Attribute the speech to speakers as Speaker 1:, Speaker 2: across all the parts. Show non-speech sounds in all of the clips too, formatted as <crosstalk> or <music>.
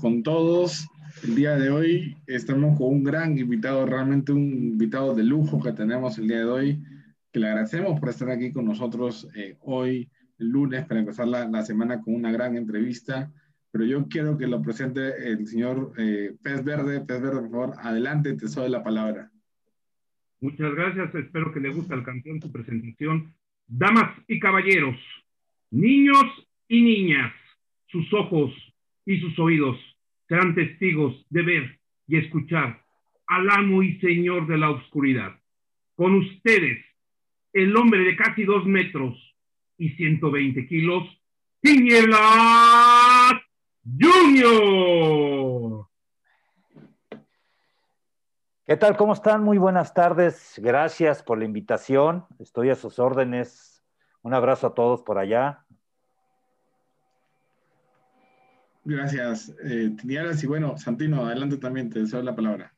Speaker 1: con todos. El día de hoy estamos con un gran invitado, realmente un invitado de lujo que tenemos el día de hoy, que le agradecemos por estar aquí con nosotros eh, hoy, el lunes, para empezar la, la, semana con una gran entrevista. Pero yo quiero que lo presente el señor eh, Pez Verde. Pez Verde, por favor, adelante, te soy la palabra.
Speaker 2: Muchas gracias, espero que le guste al campeón su presentación. Damas y caballeros, niños y niñas, sus ojos y sus oídos serán testigos de ver y escuchar al amo y señor de la oscuridad. Con ustedes, el hombre de casi dos metros y 120 kilos, Tinieblas Junior.
Speaker 3: ¿Qué tal? ¿Cómo están? Muy buenas tardes. Gracias por la invitación. Estoy a sus órdenes. Un abrazo a todos por allá.
Speaker 1: Gracias, eh, Y bueno, Santino, adelante también, te deseo la palabra.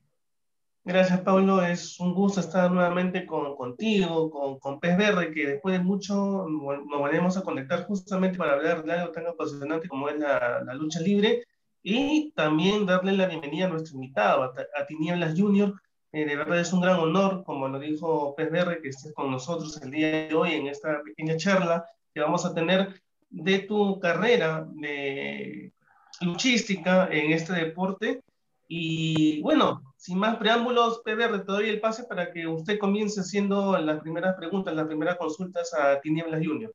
Speaker 4: Gracias, Pablo. Es un gusto estar nuevamente con, contigo, con, con Pez Verde, que después de mucho nos volvemos a conectar justamente para hablar de algo tan apasionante como es la, la lucha libre y también darle la bienvenida a nuestro invitado, a, Tinieblas Junior. Eh, de verdad es un gran honor, como lo dijo Pez Verde, que estés con nosotros el día de hoy en esta pequeña charla que vamos a tener de tu carrera de luchística en este deporte. Y bueno, sin más preámbulos, Pedro, te doy el pase para que usted comience haciendo las primeras preguntas, las primeras consultas a Tinieblas Junior.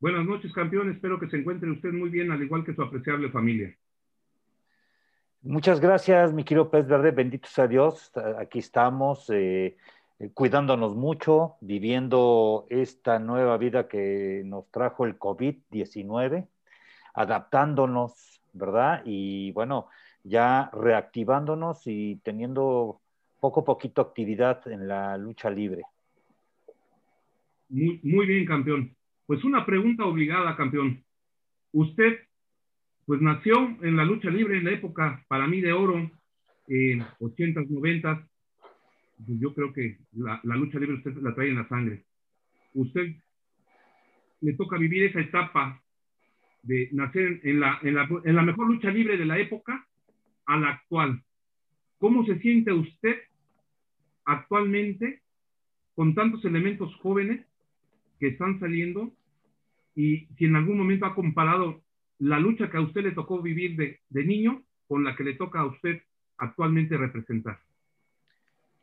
Speaker 2: Buenas noches, campeón. Espero que se encuentre usted muy bien, al igual que su apreciable familia.
Speaker 3: Muchas gracias, mi querido Pez Verde. Bendito sea Dios. Aquí estamos, eh, cuidándonos mucho, viviendo esta nueva vida que nos trajo el COVID-19 adaptándonos, ¿verdad? Y bueno, ya reactivándonos y teniendo poco a poquito actividad en la lucha libre.
Speaker 2: Muy, muy bien, campeón. Pues una pregunta obligada, campeón. Usted, pues nació en la lucha libre en la época, para mí, de oro, en 80s, 90 Yo creo que la, la lucha libre usted la trae en la sangre. Usted le toca vivir esa etapa de nacer en la, en, la, en la mejor lucha libre de la época a la actual. ¿Cómo se siente usted actualmente con tantos elementos jóvenes que están saliendo y si en algún momento ha comparado la lucha que a usted le tocó vivir de, de niño con la que le toca a usted actualmente representar?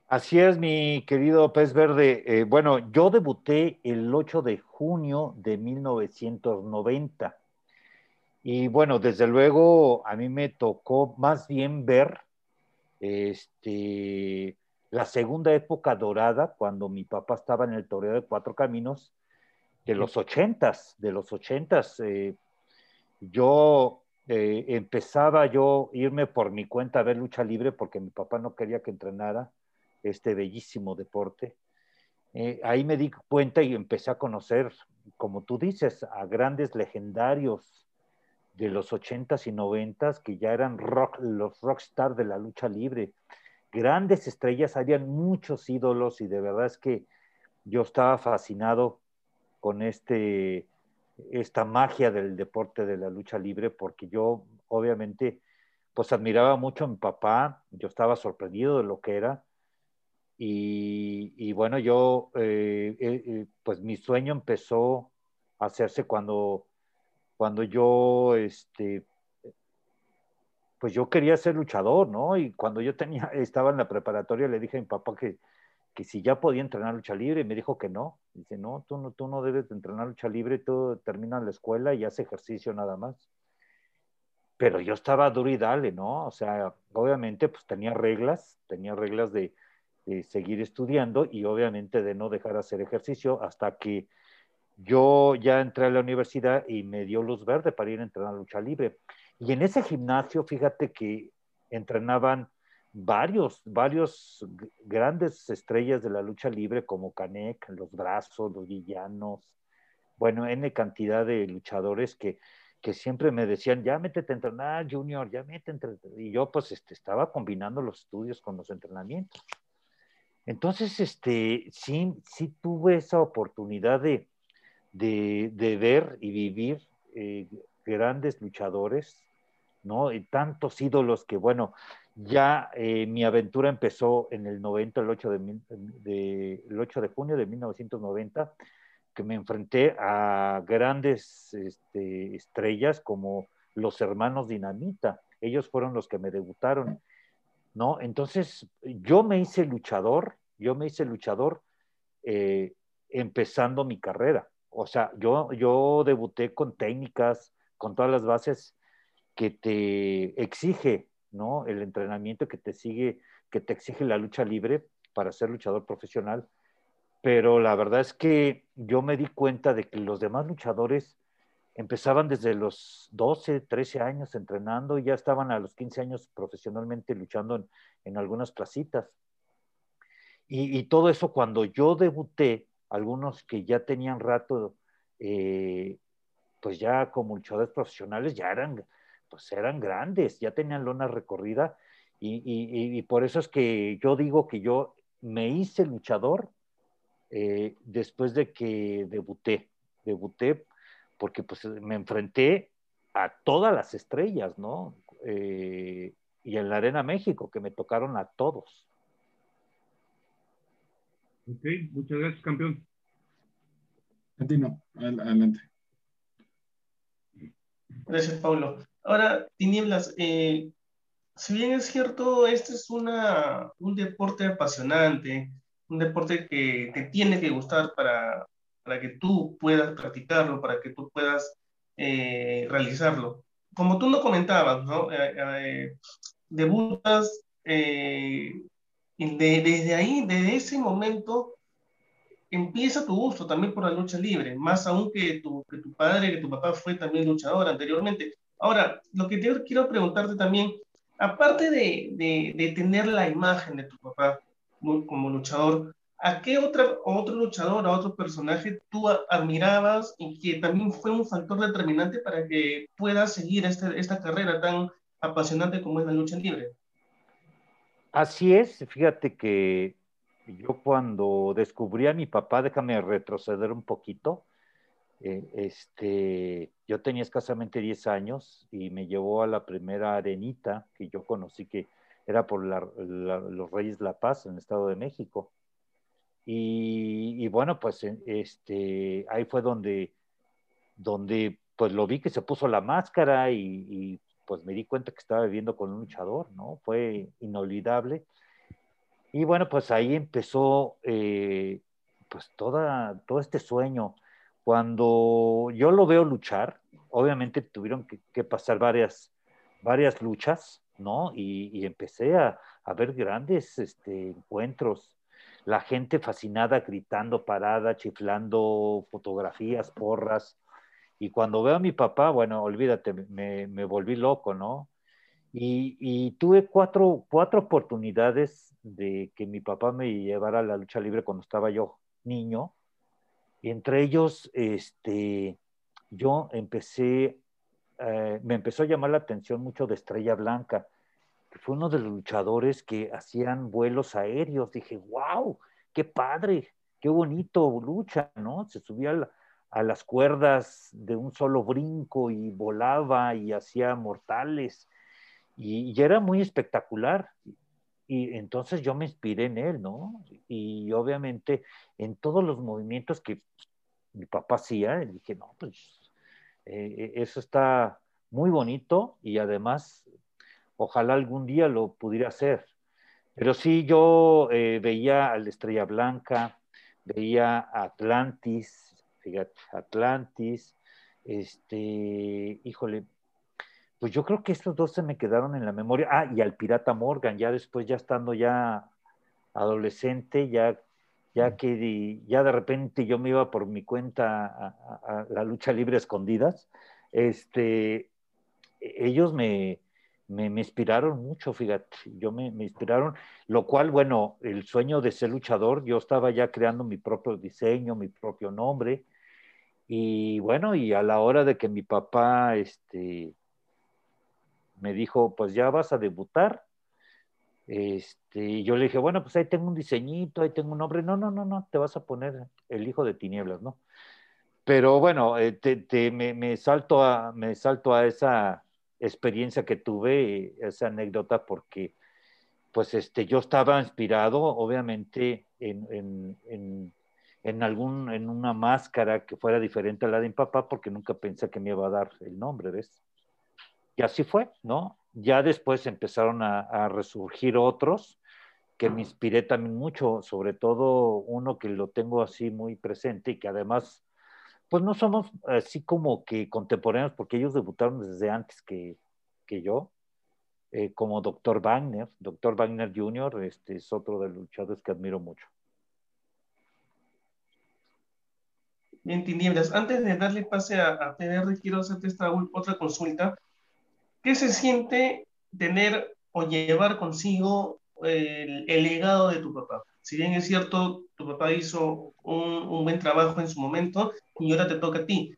Speaker 3: Así es, mi querido Pez Verde. Eh, bueno, yo debuté el 8 de junio de 1990 y bueno, desde luego a mí me tocó más bien ver este, la segunda época dorada, cuando mi papá estaba en el toreo de Cuatro Caminos, de los ochentas, de los ochentas. Eh, yo eh, empezaba yo irme por mi cuenta a ver lucha libre porque mi papá no quería que entrenara este bellísimo deporte. Eh, ahí me di cuenta y empecé a conocer, como tú dices, a grandes legendarios de los 80s y 90s, que ya eran rock, los rockstar de la lucha libre. Grandes estrellas, habían muchos ídolos y de verdad es que yo estaba fascinado con este, esta magia del deporte de la lucha libre, porque yo obviamente pues admiraba mucho a mi papá, yo estaba sorprendido de lo que era. Y, bueno, yo, eh, eh, eh, pues mi sueño empezó a hacerse cuando cuando yo, este, pues yo quería ser luchador, ¿no? Y cuando yo tenía, <laughs> estaba en la preparatoria, le dije a mi papá que, que si ya podía entrenar lucha libre, y me dijo que no. Dice, no, tú no, tú no debes de entrenar lucha libre, tú terminas la escuela y haces ejercicio nada más. Pero yo estaba duro y dale, ¿no? O sea, obviamente, pues tenía reglas, tenía reglas de, de seguir estudiando y obviamente de no dejar de hacer ejercicio hasta que yo ya entré a la universidad y me dio luz verde para ir a entrenar lucha libre. Y en ese gimnasio, fíjate que entrenaban varios, varios grandes estrellas de la lucha libre como Canek, los brazos, los villanos, bueno, N cantidad de luchadores que, que siempre me decían, ya métete a entrenar, Junior, ya métete. Y yo pues este, estaba combinando los estudios con los entrenamientos. Entonces, este, sí, sí tuve esa oportunidad de, de, ver y vivir eh, grandes luchadores, ¿no? Y tantos ídolos que, bueno, ya eh, mi aventura empezó en el 90, el 8 de, el 8 de junio de 1990, que me enfrenté a grandes este, estrellas como los hermanos Dinamita. Ellos fueron los que me debutaron, ¿no? Entonces, yo me hice luchador, yo me hice luchador eh, empezando mi carrera. O sea, yo, yo debuté con técnicas, con todas las bases que te exige, ¿no? El entrenamiento que te sigue, que te exige la lucha libre para ser luchador profesional. Pero la verdad es que yo me di cuenta de que los demás luchadores empezaban desde los 12, 13 años entrenando y ya estaban a los 15 años profesionalmente luchando en, algunas placitas. Y, todo eso cuando yo debuté, algunos que ya tenían rato, eh, pues ya como luchadores profesionales, ya eran, pues eran grandes, ya tenían lona recorrida. Y, por eso es que yo digo que yo me hice luchador eh, después de que debuté. Debuté porque pues me enfrenté a todas las estrellas, ¿no? Eh, y en la Arena México, que me tocaron a todos.
Speaker 2: Ok, muchas gracias, campeón.
Speaker 1: Continúo, adelante.
Speaker 4: Gracias, Pablo. Ahora, Tinieblas, eh, si bien es cierto, este es una, un deporte apasionante, un deporte que te tiene que gustar para, para que tú puedas practicarlo, para que tú puedas eh, realizarlo. Como tú no comentabas, ¿no? Eh, eh, debutas desde ahí, desde ese momento, empieza tu gusto también por la lucha libre, más aún que tu, que tu padre, que tu papá fue también luchador anteriormente. Ahora, lo que quiero preguntarte también, aparte de, de, de tener la imagen de tu papá como luchador, ¿A qué otra, otro luchador, a otro personaje tú admirabas y que también fue un factor determinante para que puedas seguir este, esta carrera tan apasionante como es la lucha libre?
Speaker 3: Así es, fíjate que yo cuando descubrí a mi papá, déjame retroceder un poquito, eh, este, yo tenía escasamente 10 años y me llevó a la primera arenita que yo conocí que era por los Reyes la Paz en el Estado de México. Y, bueno, pues este, ahí fue donde, donde pues lo vi que se puso la máscara y, pues me di cuenta que estaba viviendo con un luchador, ¿no? Fue inolvidable. Y bueno, pues ahí empezó eh, pues toda, todo este sueño. Cuando yo lo veo luchar, obviamente tuvieron que, pasar varias, varias luchas, ¿no? Y, empecé a, a, ver grandes este, encuentros la gente fascinada, gritando, parada, chiflando, fotografías, porras. Y cuando veo a mi papá, bueno, olvídate, me, volví loco, ¿no? Y, tuve cuatro, cuatro oportunidades de que mi papá me llevara a la lucha libre cuando estaba yo niño. Y entre ellos, este, yo empecé, eh, me empezó a llamar la atención mucho de Estrella Blanca fue uno de los luchadores que hacían vuelos aéreos. Dije, wow, qué padre, qué bonito lucha, ¿no? Se subía a, las cuerdas de un solo brinco y volaba y hacía mortales. Y, y, era muy espectacular. Y entonces yo me inspiré en él, ¿no? Y obviamente en todos los movimientos que mi papá hacía, dije, no, pues eh, eso está muy bonito y además ojalá algún día lo pudiera hacer. Pero sí, yo eh, veía a la Estrella Blanca, veía a Atlantis, fíjate, Atlantis, este, híjole, pues yo creo que estos dos se me quedaron en la memoria. Ah, y al Pirata Morgan, ya después, ya estando ya adolescente, ya, ya que ya de repente yo me iba por mi cuenta a, a la lucha libre escondidas, este, ellos me, me, inspiraron mucho, fíjate, yo me, inspiraron, lo cual, bueno, el sueño de ser luchador, yo estaba ya creando mi propio diseño, mi propio nombre, y bueno, y a la hora de que mi papá, este, me dijo, pues ya vas a debutar, este, yo le dije, bueno, pues ahí tengo un diseñito, ahí tengo un nombre, no, no, no, no, te vas a poner el hijo de tinieblas, ¿no? pero bueno, eh, te, me, salto a, me salto a esa experiencia que tuve, esa anécdota, porque pues este, yo estaba inspirado, obviamente, en, en, en, algún, en una máscara que fuera diferente a la de mi papá, porque nunca pensé que me iba a dar el nombre, ¿ves? Y así fue, ¿no? Ya después empezaron a, a resurgir otros que me inspiré también mucho, sobre todo uno que lo tengo así muy presente y que además pues no somos así como que contemporáneos, porque ellos debutaron desde antes que, que yo, eh, como Dr. Wagner. Dr. Wagner Jr. Este, es otro de los luchadores que admiro mucho.
Speaker 4: Bien, Tinieblas, antes de darle pase a, a PDR, quiero hacerte esta otra consulta. ¿Qué se siente tener o llevar consigo el, legado de tu papá? Si bien es cierto, tu papá hizo un, buen trabajo en su momento y ahora te toca a ti.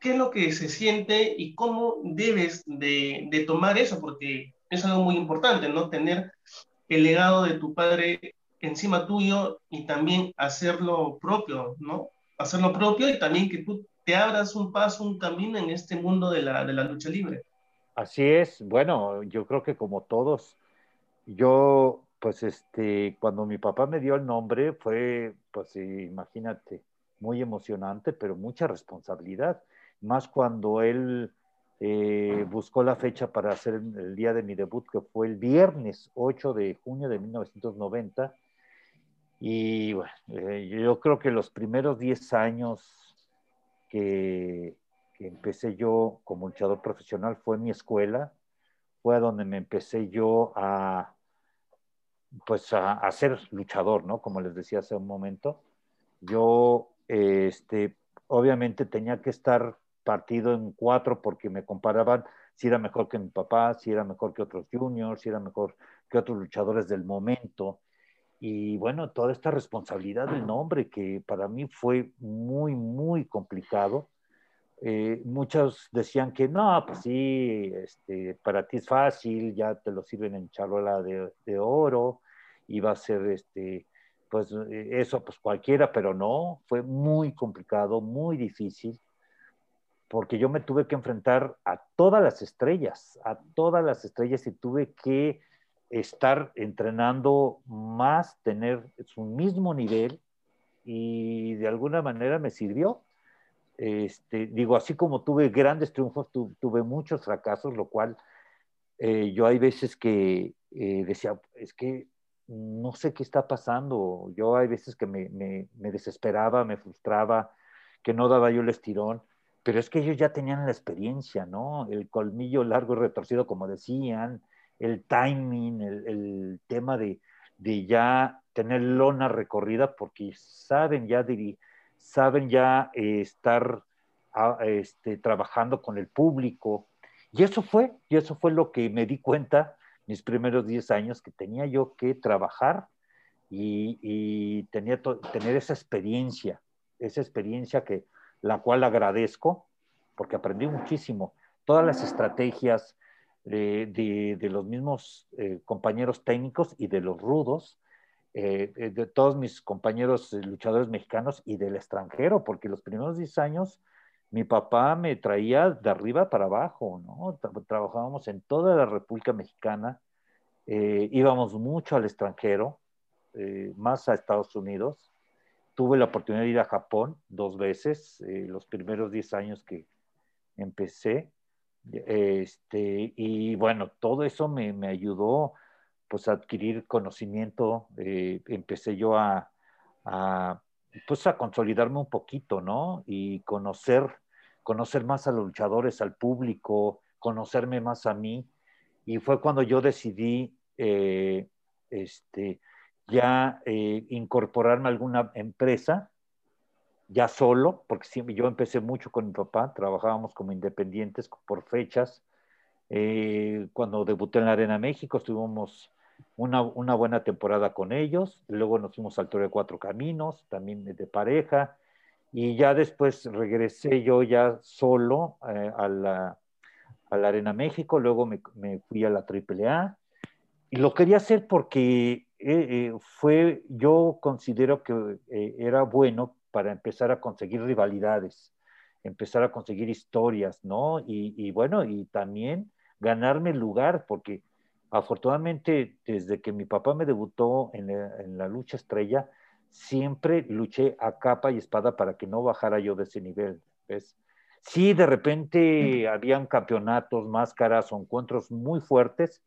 Speaker 4: ¿Qué es lo que se siente y cómo debes de, de tomar eso? Porque es algo muy importante, ¿no? Tener el legado de tu padre encima tuyo y también hacerlo propio, ¿no? Hacerlo propio y también que tú te abras un paso, un camino en este mundo de la, de la lucha libre.
Speaker 3: Así es, bueno, yo creo que como todos, yo pues este, cuando mi papá me dio el nombre fue, pues imagínate, muy emocionante, pero mucha responsabilidad, más cuando él eh, buscó la fecha para hacer el día de mi debut, que fue el viernes 8 de junio de 1990. Y bueno, eh, yo creo que los primeros 10 años que, que empecé yo como luchador profesional fue mi escuela, fue a donde me empecé yo a pues a, ser luchador, ¿no? Como les decía hace un momento. Yo, este, obviamente tenía que estar partido en cuatro porque me comparaban si era mejor que mi papá, si era mejor que otros juniors, si era mejor que otros luchadores del momento. Y bueno, toda esta responsabilidad del nombre que para mí fue muy, muy complicado. Eh, muchos decían que no, pues sí, este, para ti es fácil, ya te lo sirven en charola de, de oro, iba a ser este, pues eh, eso, pues cualquiera, pero no, fue muy complicado, muy difícil, porque yo me tuve que enfrentar a todas las estrellas, a todas las estrellas y tuve que estar entrenando más, tener su mismo nivel y de alguna manera me sirvió. Este, digo, así como tuve grandes triunfos, tuve muchos fracasos, lo cual eh, yo hay veces que eh, decía, es que no sé qué está pasando. Yo hay veces que me, me, desesperaba, me frustraba, que no daba yo el estirón, pero es que ellos ya tenían la experiencia, ¿no? El colmillo largo y retorcido, como decían, el timing, el, el tema de, de, ya tener lona recorrida, porque saben ya, saben ya eh, estar a, ah, este, trabajando con el público. Y eso fue, y eso fue lo que me di cuenta mis primeros 10 años que tenía yo que trabajar y, tenía tener esa experiencia, esa experiencia que la cual agradezco porque aprendí muchísimo. Todas las estrategias de, de, los mismos eh, compañeros técnicos y de los rudos, eh, eh, de todos mis compañeros luchadores mexicanos y del extranjero, porque los primeros 10 años mi papá me traía de arriba para abajo, ¿no? Trabajábamos en toda la República Mexicana, eh, íbamos mucho al extranjero, eh, más a Estados Unidos. Tuve la oportunidad de ir a Japón dos veces, eh, los primeros 10 años que empecé. Este, y bueno, todo eso me, me ayudó pues a adquirir conocimiento. empecé yo a, a, pues a consolidarme un poquito, ¿no? Y conocer conocer más a los luchadores, al público, conocerme más a mí. Y fue cuando yo decidí eh, este, ya eh, incorporarme a alguna empresa, ya solo, porque yo empecé mucho con mi papá, trabajábamos como independientes por fechas. Eh, cuando debuté en la Arena México, estuvimos una, una, buena temporada con ellos, luego nos fuimos al Toro de Cuatro Caminos, también de pareja, y ya después regresé yo ya solo eh, a, la, a, la, Arena México, luego me, me, fui a la AAA y lo quería hacer porque eh, eh, fue, yo considero que era bueno para empezar a conseguir rivalidades. empezar a conseguir historias, ¿no? Y, bueno, y también ganarme el lugar, porque afortunadamente desde que mi papá me debutó en en la lucha estrella, siempre luché a capa y espada para que no bajara yo de ese nivel, ¿ves? Sí, de repente habían campeonatos, máscaras o encuentros muy fuertes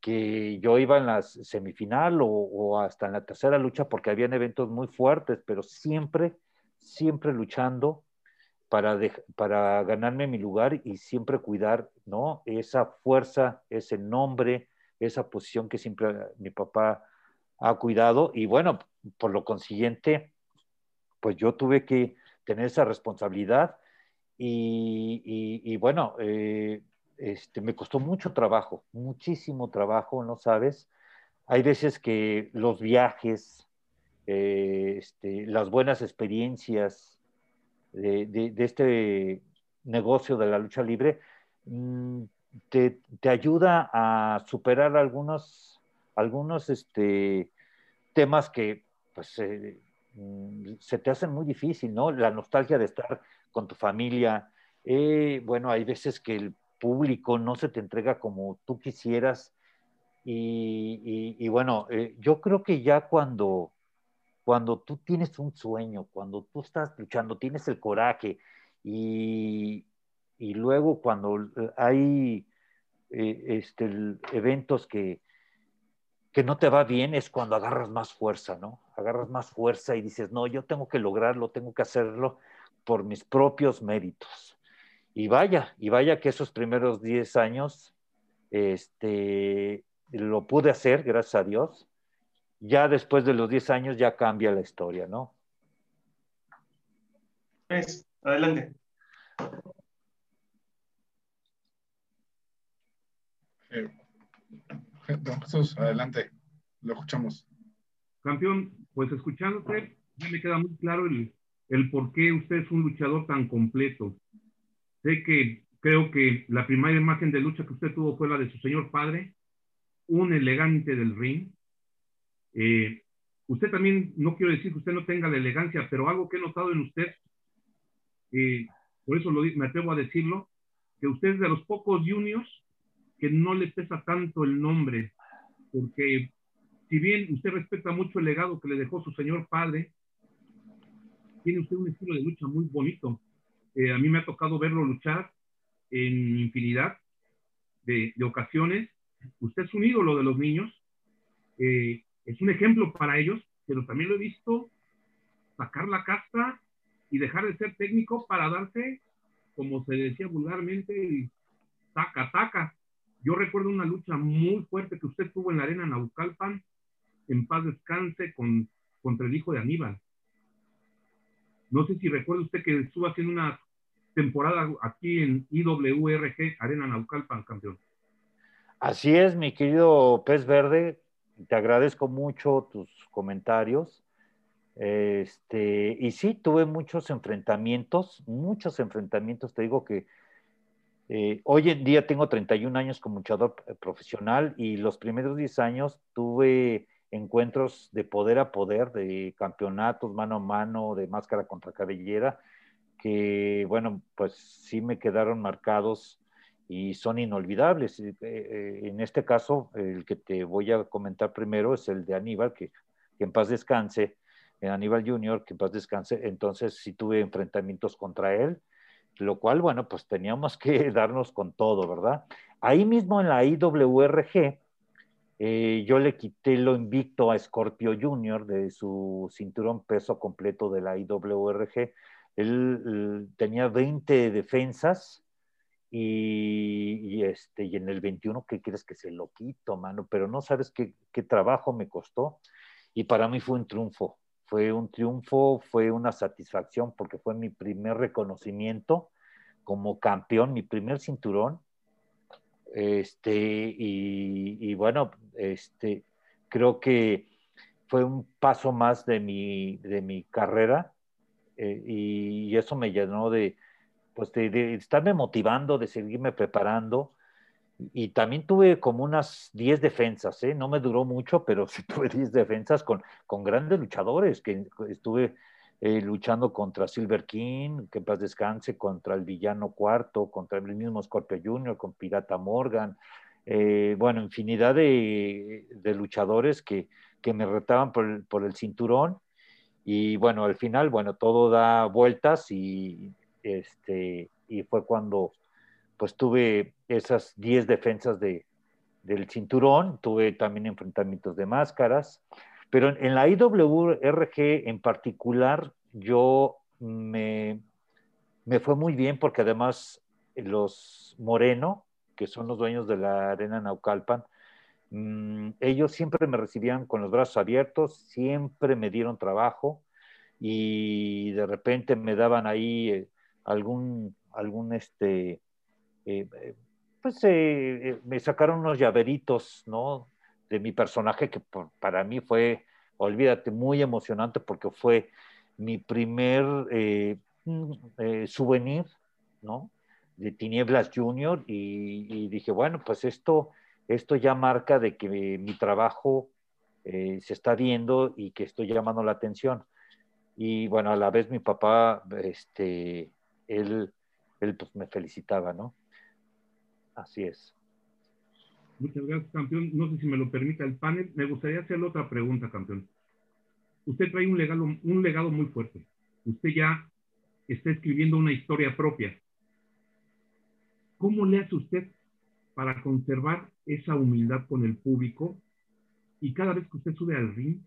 Speaker 3: que yo iba en la semifinal o, hasta en la tercera lucha porque habían eventos muy fuertes, pero siempre, siempre luchando para, para ganarme mi lugar y siempre cuidar, ¿no? Esa fuerza, ese nombre, esa posición que siempre mi papá ha cuidado y bueno, por lo consiguiente, pues yo tuve que tener esa responsabilidad y, bueno, eh, este, me costó mucho trabajo, muchísimo trabajo, ¿no sabes? Hay veces que los viajes, eh, este, las buenas experiencias de, este negocio de la lucha libre mm, te, ayuda a superar algunos, algunos este, temas que pues, mm, se te hacen muy difícil, ¿no? La nostalgia de estar con tu familia. Eh, bueno, hay veces que el público no se te entrega como tú quisieras. Y, bueno, eh, yo creo que ya cuando, cuando tú tienes un sueño, cuando tú estás luchando, tienes el coraje y, y luego cuando hay eh, este, eventos que, que no te va bien es cuando agarras más fuerza, ¿no? Agarras más fuerza y dices, no, yo tengo que lograrlo, tengo que hacerlo por mis propios méritos. Y vaya, y vaya que esos primeros 10 años este, lo pude hacer, gracias a Dios. Ya después de los 10 años ya cambia la historia, ¿no?
Speaker 4: Es, adelante.
Speaker 1: Eh, don Jesús, adelante, lo escuchamos.
Speaker 2: Campeón, pues escuchándote, ya me queda muy claro el, el por qué usted es un luchador tan completo. Sé que creo que la primera imagen de lucha que usted tuvo fue la de su señor padre, un elegante del ring. Eh, usted también, no quiero decir que usted no tenga la elegancia, pero algo que he notado en usted, eh, por eso lo, me atrevo a decirlo, que usted es de los pocos juniors que no le pesa tanto el nombre, porque si bien usted respeta mucho el legado que le dejó su señor padre, tiene usted un estilo de lucha muy bonito. Eh, a mí me ha tocado verlo luchar en infinidad de, ocasiones. Usted es un ídolo de los niños, eh, es un ejemplo para ellos, pero también lo he visto sacar la casta y dejar de ser técnico para darse, como se decía vulgarmente, taca, taca. Yo recuerdo una lucha muy fuerte que usted tuvo en la arena Naucalpan, en paz descanse, con, contra el hijo de Aníbal. No sé si recuerda usted que estuvo haciendo una temporada aquí en IWRG, Arena Naucalpan, campeón.
Speaker 3: Así es, mi querido Pez Verde. Te agradezco mucho tus comentarios. Este, y sí, tuve muchos enfrentamientos, muchos enfrentamientos. Te digo que eh, hoy en día tengo 31 años como luchador profesional y los primeros 10 años tuve encuentros de poder a poder, de campeonatos mano a mano, de máscara contra cabellera, que bueno, pues sí me quedaron marcados y son inolvidables. Eh, eh, en este caso, el que te voy a comentar primero es el de Aníbal, que, en paz descanse, Aníbal Junior, que en paz descanse. Entonces sí tuve enfrentamientos contra él, lo cual, bueno, pues teníamos que <laughs> darnos con todo, ¿verdad? Ahí mismo en la IWRG, eh, yo le quité lo invicto a Scorpio Junior de su cinturón peso completo de la IWRG. Él, tenía 20 defensas y, este, y en el 21, ¿qué quieres que se lo quito, mano? Pero no sabes qué, qué trabajo me costó. Y para mí fue un triunfo. Fue un triunfo, fue una satisfacción porque fue mi primer reconocimiento como campeón, mi primer cinturón este, y, bueno, este, creo que fue un paso más de mi, de mi carrera eh, y, eso me llenó de, pues de, estarme motivando, de seguirme preparando. Y también tuve como unas 10 defensas, ¿eh? no me duró mucho, pero <laughs> sí tuve 10 defensas con, con grandes luchadores, que estuve eh, luchando contra Silver King, que en paz descanse, contra el villano cuarto, contra el mismo Scorpio Jr., con Pirata Morgan, eh, bueno, infinidad de, luchadores que, me retaban por el, cinturón. Y bueno, al final, bueno, todo da vueltas y, este, y fue cuando pues tuve esas 10 defensas de, del cinturón, tuve también enfrentamientos de máscaras, pero en la IWRG en particular, yo me, me fue muy bien porque además los Moreno, que son los dueños de la arena Naucalpan, mm, ellos siempre me recibían con los brazos abiertos, siempre me dieron trabajo y de repente me daban ahí eh, algún, algún este, eh, eh, pues me sacaron unos llaveritos, ¿no? De mi personaje, que para mí fue, olvídate, muy emocionante porque fue mi primer eh, mm, eh, souvenir, ¿no? De Tinieblas Junior y, dije, bueno, pues esto, esto ya marca de que mi, trabajo eh, se está viendo y que estoy llamando la atención. Y bueno, a la vez mi papá, este, él, él pues me felicitaba, ¿no? Así es.
Speaker 2: Muchas gracias, campeón. No sé si me lo permite el panel. Me gustaría hacerle otra pregunta, campeón. Usted trae un legado, un legado muy fuerte. Usted ya está escribiendo una historia propia. ¿Cómo le hace usted para conservar esa humildad con el público y cada vez que usted sube al ring,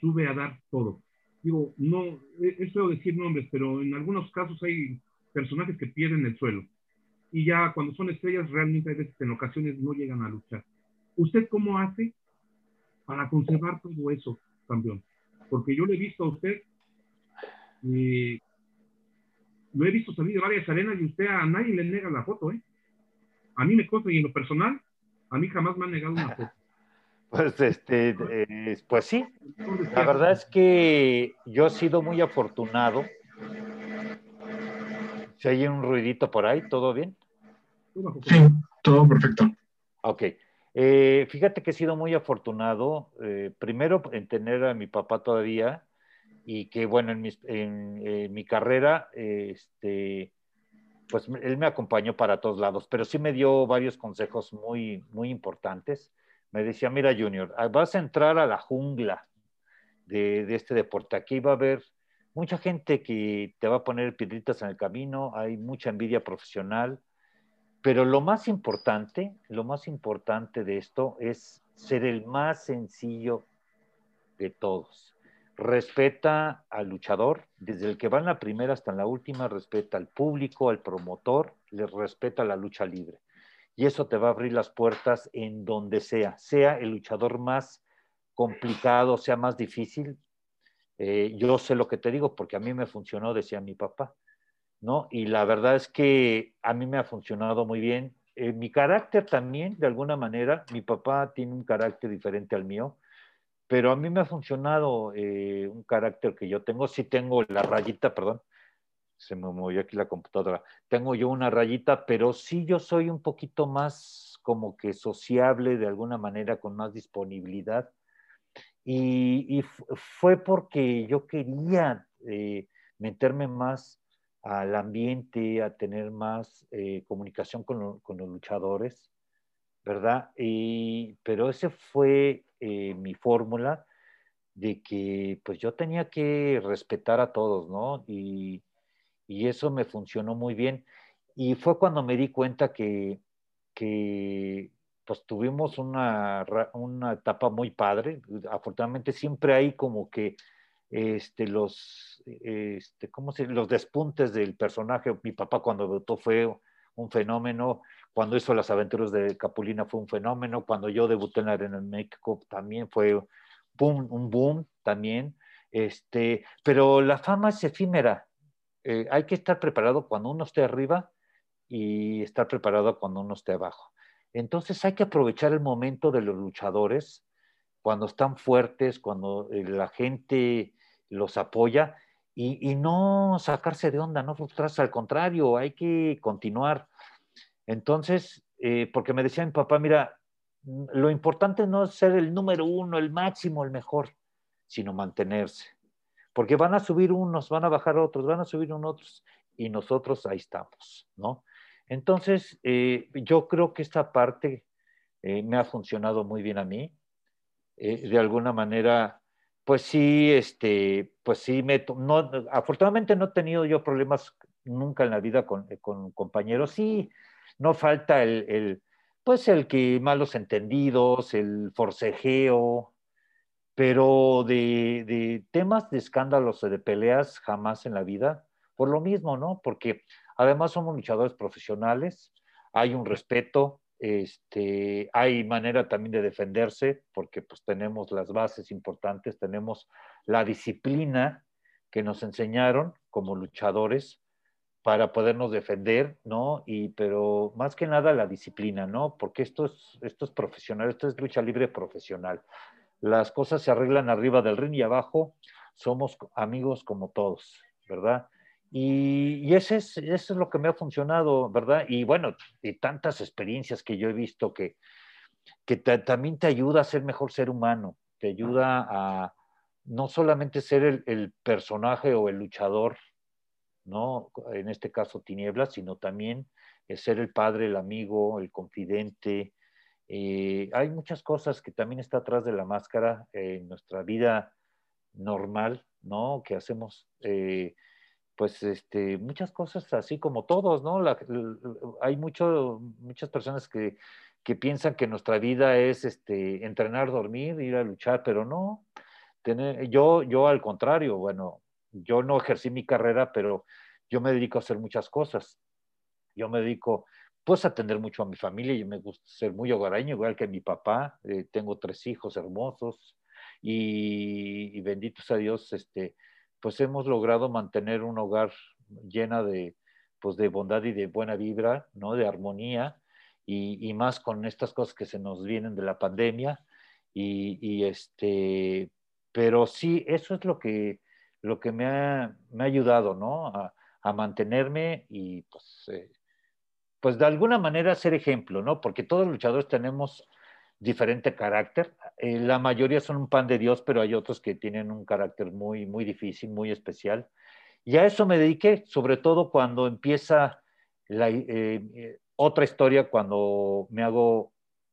Speaker 2: sube a dar todo? Digo, no, es feo decir nombres, pero en algunos casos hay personajes que pierden el suelo y ya cuando son estrellas realmente a veces en ocasiones no llegan a luchar. ¿Usted cómo hace para conservar todo eso, campeón? Porque yo le he visto a usted, eh, lo he visto salir de varias arenas y usted a nadie le nega la foto, ¿eh? A mí me consta y en lo personal, a mí jamás me han negado una foto. <laughs>
Speaker 3: Pues, este, eh, pues sí, la verdad es que yo he sido muy afortunado si hay un ruidito por ahí, ¿todo bien?
Speaker 1: Sí, todo perfecto.
Speaker 3: Ok. Eh, fíjate que he sido muy afortunado, eh, primero en tener a mi papá todavía y que, bueno, en, mi carrera, este, pues él me acompañó para todos lados, pero sí me dio varios consejos muy, muy importantes. Me decía, mira, Junior, ah, vas a entrar a la jungla de, de este deporte. Aquí va a haber mucha gente que te va a poner piedritas en el camino, hay mucha envidia profesional, pero lo más importante, lo más importante de esto es ser el más sencillo de todos. Respeta al luchador, desde el que va en la primera hasta en la última, respeta al público, al promotor, le respeta la lucha libre. Y eso te va a abrir las puertas en donde sea, sea el luchador más complicado, sea más difícil, eh, yo sé lo que te digo porque a mí me funcionó, decía mi papá, ¿no? Y la verdad es que a mí me ha funcionado muy bien. Eh, mi carácter también, de alguna manera, mi papá tiene un carácter diferente al mío, pero a mí me ha funcionado eh, un carácter que yo tengo. Sí tengo la rayita, perdón, se me movió aquí la computadora. Tengo yo una rayita, pero sí yo soy un poquito más como que sociable de alguna manera, con más disponibilidad y, fue porque yo quería eh, meterme más al ambiente, a tener más eh, comunicación con, los luchadores, ¿verdad? pero esa fue eh, mi fórmula de que pues yo tenía que respetar a todos, ¿no? Y, y, eso me funcionó muy bien. Y fue cuando me di cuenta que, que pues tuvimos una, una, etapa muy padre. Afortunadamente siempre hay como que este, los, este, ¿cómo se, los despuntes del personaje. Mi papá cuando debutó fue un fenómeno. Cuando hizo las aventuras de Capulina fue un fenómeno. Cuando yo debuté en la Arena México también fue boom, un boom también. Este, pero la fama es efímera. Eh, hay que estar preparado cuando uno esté arriba y estar preparado cuando uno esté abajo. Entonces hay que aprovechar el momento de los luchadores cuando están fuertes, cuando eh, la gente los apoya y, no sacarse de onda, no frustrarse, al contrario, hay que continuar. Entonces, eh, porque me decía mi papá, mira, lo importante no es ser el número uno, el máximo, el mejor, sino mantenerse. porque van a subir unos, van a bajar otros, van a subir unos otros, y nosotros ahí estamos, ¿no? Entonces, eh, yo creo que esta parte eh, me ha funcionado muy bien a mí. Eh, de alguna manera, pues sí, este, pues sí, me, no, afortunadamente no he tenido yo problemas nunca en la vida con, compañeros. Sí, no falta el, el, pues el que malos entendidos, el forcejeo, pero de, de, temas de escándalos o de peleas jamás en la vida, por lo mismo, ¿no? Porque además somos luchadores profesionales, hay un respeto, este, hay manera también de defenderse, porque pues tenemos las bases importantes, tenemos la disciplina que nos enseñaron como luchadores para podernos defender, ¿no? Y, pero más que nada la disciplina, ¿no? Porque esto es, esto es profesional, esto es lucha libre profesional las cosas se arreglan arriba del ring y abajo somos amigos como todos, ¿verdad? Y, y ese es, eso es lo que me ha funcionado, ¿verdad? Y bueno, y tantas experiencias que yo he visto que, que también te ayuda a ser mejor ser humano, te ayuda a no solamente ser el, el personaje o el luchador, ¿no? En este caso Tinieblas, sino también ser el padre, el amigo, el confidente, eh, hay muchas cosas que también está atrás de la máscara en nuestra vida normal, ¿no? Que hacemos, eh, pues, este, muchas cosas así como todos, ¿no? La, hay mucho, muchas personas que, que, piensan que nuestra vida es este, entrenar, dormir, ir a luchar, pero no. Yo, yo al contrario, bueno, yo no ejercí mi carrera, pero yo me dedico a hacer muchas cosas. Yo me dedico pues atender mucho a mi familia, y me gusta ser muy hogareño, igual que mi papá, eh, tengo tres hijos hermosos y, bendito sea Dios, este, pues hemos logrado mantener un hogar llena de, pues de bondad y de buena vibra, ¿no? De armonía y, más con estas cosas que se nos vienen de la pandemia y, y, este, pero sí, eso es lo que, lo que me ha, me ha ayudado, ¿no? A, a mantenerme y pues eh, pues de alguna manera ser ejemplo, ¿no? Porque todos los luchadores tenemos diferente carácter. Eh, la mayoría son un pan de Dios, pero hay otros que tienen un carácter muy, muy difícil, muy especial. Y a eso me dediqué, sobre todo cuando empieza la, eh, eh otra historia, cuando me hago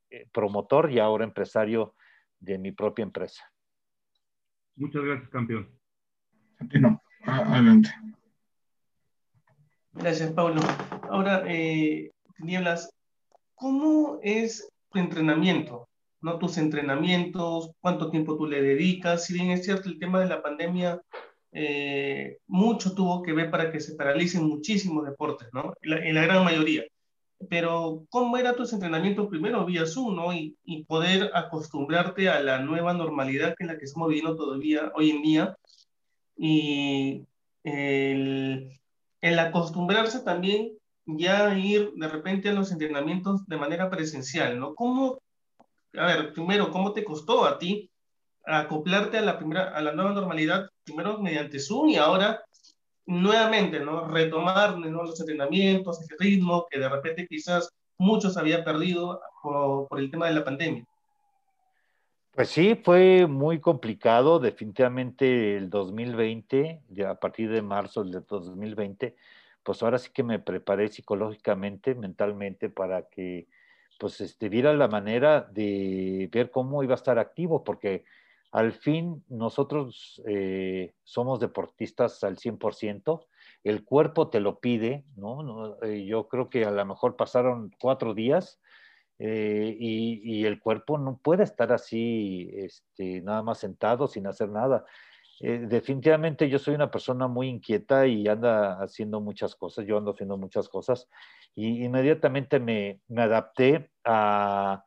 Speaker 3: eh, promotor y ahora empresario de mi propia empresa.
Speaker 2: Muchas gracias, campeón.
Speaker 1: No, adelante.
Speaker 4: Gracias, Pablo. Ahora, eh, Nieblas, ¿cómo es tu entrenamiento? ¿No? Tus entrenamientos, cuánto tiempo tú le dedicas. Si bien es cierto, el tema de la pandemia eh, mucho tuvo que ver para que se paralicen muchísimos deportes, ¿no? En la, gran mayoría. Pero, ¿cómo era tu entrenamiento primero vía Zoom, ¿no? Y, y, poder acostumbrarte a la nueva normalidad en la que estamos viviendo todavía hoy en día. Y el acostumbrarse también ya ir de repente a los entrenamientos de manera presencial, ¿no? ¿Cómo, a ver, primero, cómo te costó a ti acoplarte a la, primera, a la nueva normalidad, primero mediante Zoom y ahora nuevamente, ¿no? Retomar los entrenamientos, ese ritmo que de repente quizás muchos había perdido por, por el tema de la pandemia.
Speaker 3: Pues sí, fue muy complicado. Definitivamente el 2020, a partir de marzo del 2020, pues ahora sí que me preparé psicológicamente, mentalmente, para que pues este, viera la manera de ver cómo iba a estar activo, porque al fin nosotros eh, somos deportistas al 100%, el cuerpo te lo pide, ¿no? no eh, yo creo que a lo mejor pasaron cuatro días eh, y, el cuerpo no puede estar así, este, nada más sentado sin hacer nada. Eh, definitivamente yo soy una persona muy inquieta y anda haciendo muchas cosas, yo ando haciendo muchas cosas y inmediatamente me, me adapté a,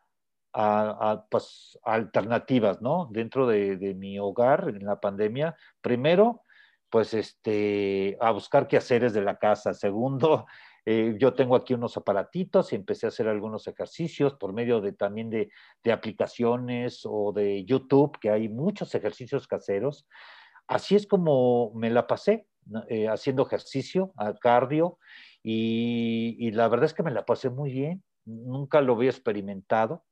Speaker 3: a, a pues, alternativas, ¿no? Dentro de, de, mi hogar en la pandemia, primero, pues este, a buscar quehaceres de la casa. Segundo, <laughs> eh, yo tengo aquí unos aparatitos y empecé a hacer algunos ejercicios por medio de también de, de aplicaciones o de YouTube, que hay muchos ejercicios caseros. Así es como me la pasé, eh, haciendo ejercicio, a cardio, y, y, la verdad es que me la pasé muy bien. Nunca lo había experimentado,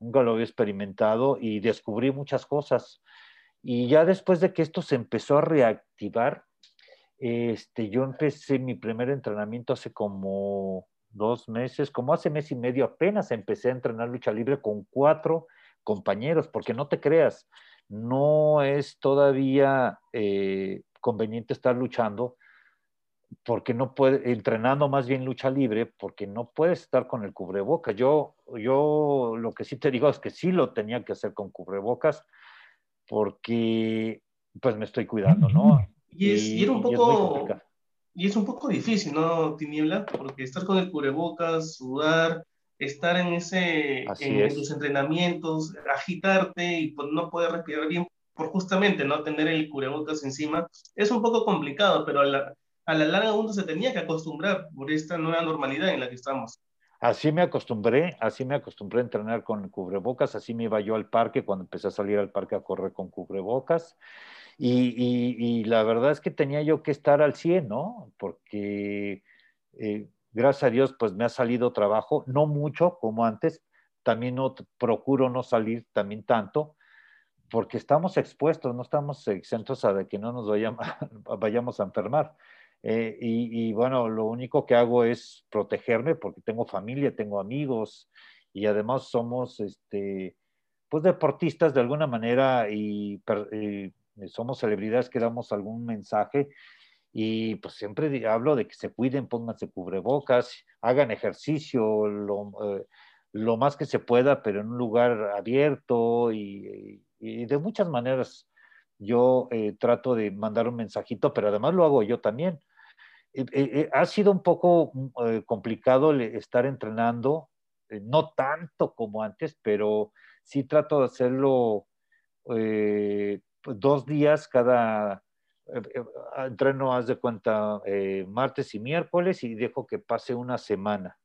Speaker 3: nunca lo había experimentado y descubrí muchas cosas. Y ya después de que esto se empezó a reactivar, este, yo empecé mi primer entrenamiento hace como dos meses, como hace mes y medio apenas empecé a entrenar lucha libre con cuatro compañeros, porque no te creas, no es todavía eh, conveniente estar luchando porque no puede, entrenando más bien lucha libre, porque no puedes estar con el cubrebocas. Yo, yo lo que sí te digo es que sí lo tenía que hacer con cubrebocas, porque pues me estoy cuidando, ¿no?
Speaker 4: Y es, un poco, y es un poco difícil, ¿no, Tiniebla? Porque estar con el cubrebocas, sudar, estar en ese en tus entrenamientos, agitarte y pues, no poder respirar bien por justamente no tener el cubrebocas encima, es un poco complicado, pero a la, a la larga uno se tenía que acostumbrar por esta nueva normalidad en la que estamos.
Speaker 3: Así me acostumbré, así me acostumbré a entrenar con cubrebocas, así me iba yo al parque cuando empecé a salir al parque a correr con cubrebocas. Y, la verdad es que tenía yo que estar al 100, ¿no? Porque eh, gracias a Dios, pues me ha salido trabajo, no mucho como antes, también no, procuro no salir también tanto, porque estamos expuestos, no estamos exentos a de que no nos vayamos, <laughs> vayamos a enfermar. Eh, y, bueno, lo único que hago es protegerme porque tengo familia, tengo amigos y además somos, este, pues deportistas de alguna manera y, y somos celebridades que damos algún mensaje y pues siempre hablo de que se cuiden, pónganse cubrebocas, hagan ejercicio lo, eh, lo más que se pueda, pero en un lugar abierto y, de muchas maneras yo eh, trato de mandar un mensajito, pero además lo hago yo también. Eh, ha sido un poco mm, complicado estar entrenando, no tanto como antes, pero sí trato de hacerlo dos días cada entreno, haz de cuenta, eh, martes y miércoles y dejo que pase una semana.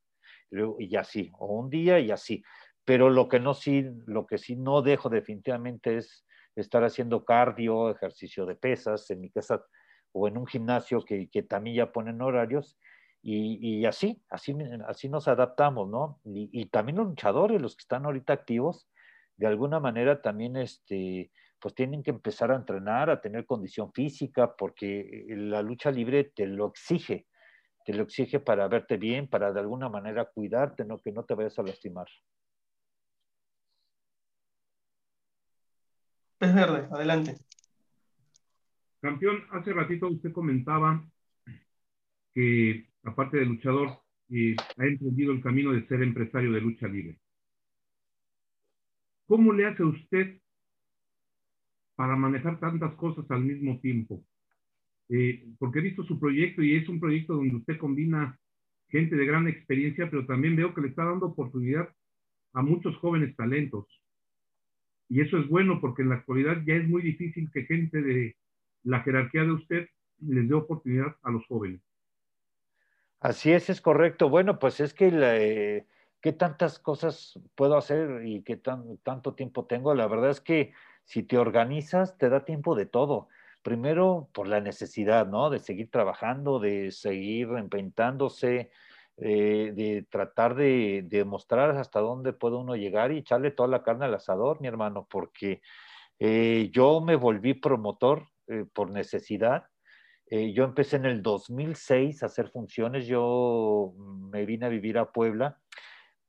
Speaker 3: Y así, o un día y así. Pero lo que no sí, lo que sí no dejo definitivamente es estar haciendo cardio, ejercicio de pesas en mi casa o en un gimnasio que, que también ya ponen horarios. Y, y, así, así, así nos adaptamos, ¿no? Y, y, también los luchadores, los que están ahorita activos, de alguna manera también este, pues tienen que empezar a entrenar, a tener condición física, porque eh, la lucha libre te lo exige, te lo exige para verte bien, para de alguna manera cuidarte, no que no te vayas a lastimar.
Speaker 4: Pez verde, adelante.
Speaker 2: Campeón, hace ratito usted comentaba que aparte de luchador, eh, ha emprendido el camino de ser empresario de lucha libre. ¿Cómo le hace usted para manejar tantas cosas al mismo tiempo. Eh, porque he visto su proyecto y es un proyecto donde usted combina gente de gran experiencia, pero también veo que le está dando oportunidad a muchos jóvenes talentos. Y eso es bueno porque en la actualidad ya es muy difícil que gente de la jerarquía de usted les dé oportunidad a los jóvenes.
Speaker 3: Así es, es correcto. Bueno, pues es que eh, qué tantas cosas puedo hacer y qué tan, tanto tiempo tengo. La verdad es que si te organizas, te da tiempo de todo. Primero, por la necesidad, ¿no? De seguir trabajando, de seguir reinventándose, eh, de tratar de, demostrar hasta dónde puede uno llegar y echarle toda la carne al asador, mi hermano, porque eh, yo me volví promotor eh, por necesidad. yo empecé en el 2006 a hacer funciones, yo me vine a vivir a Puebla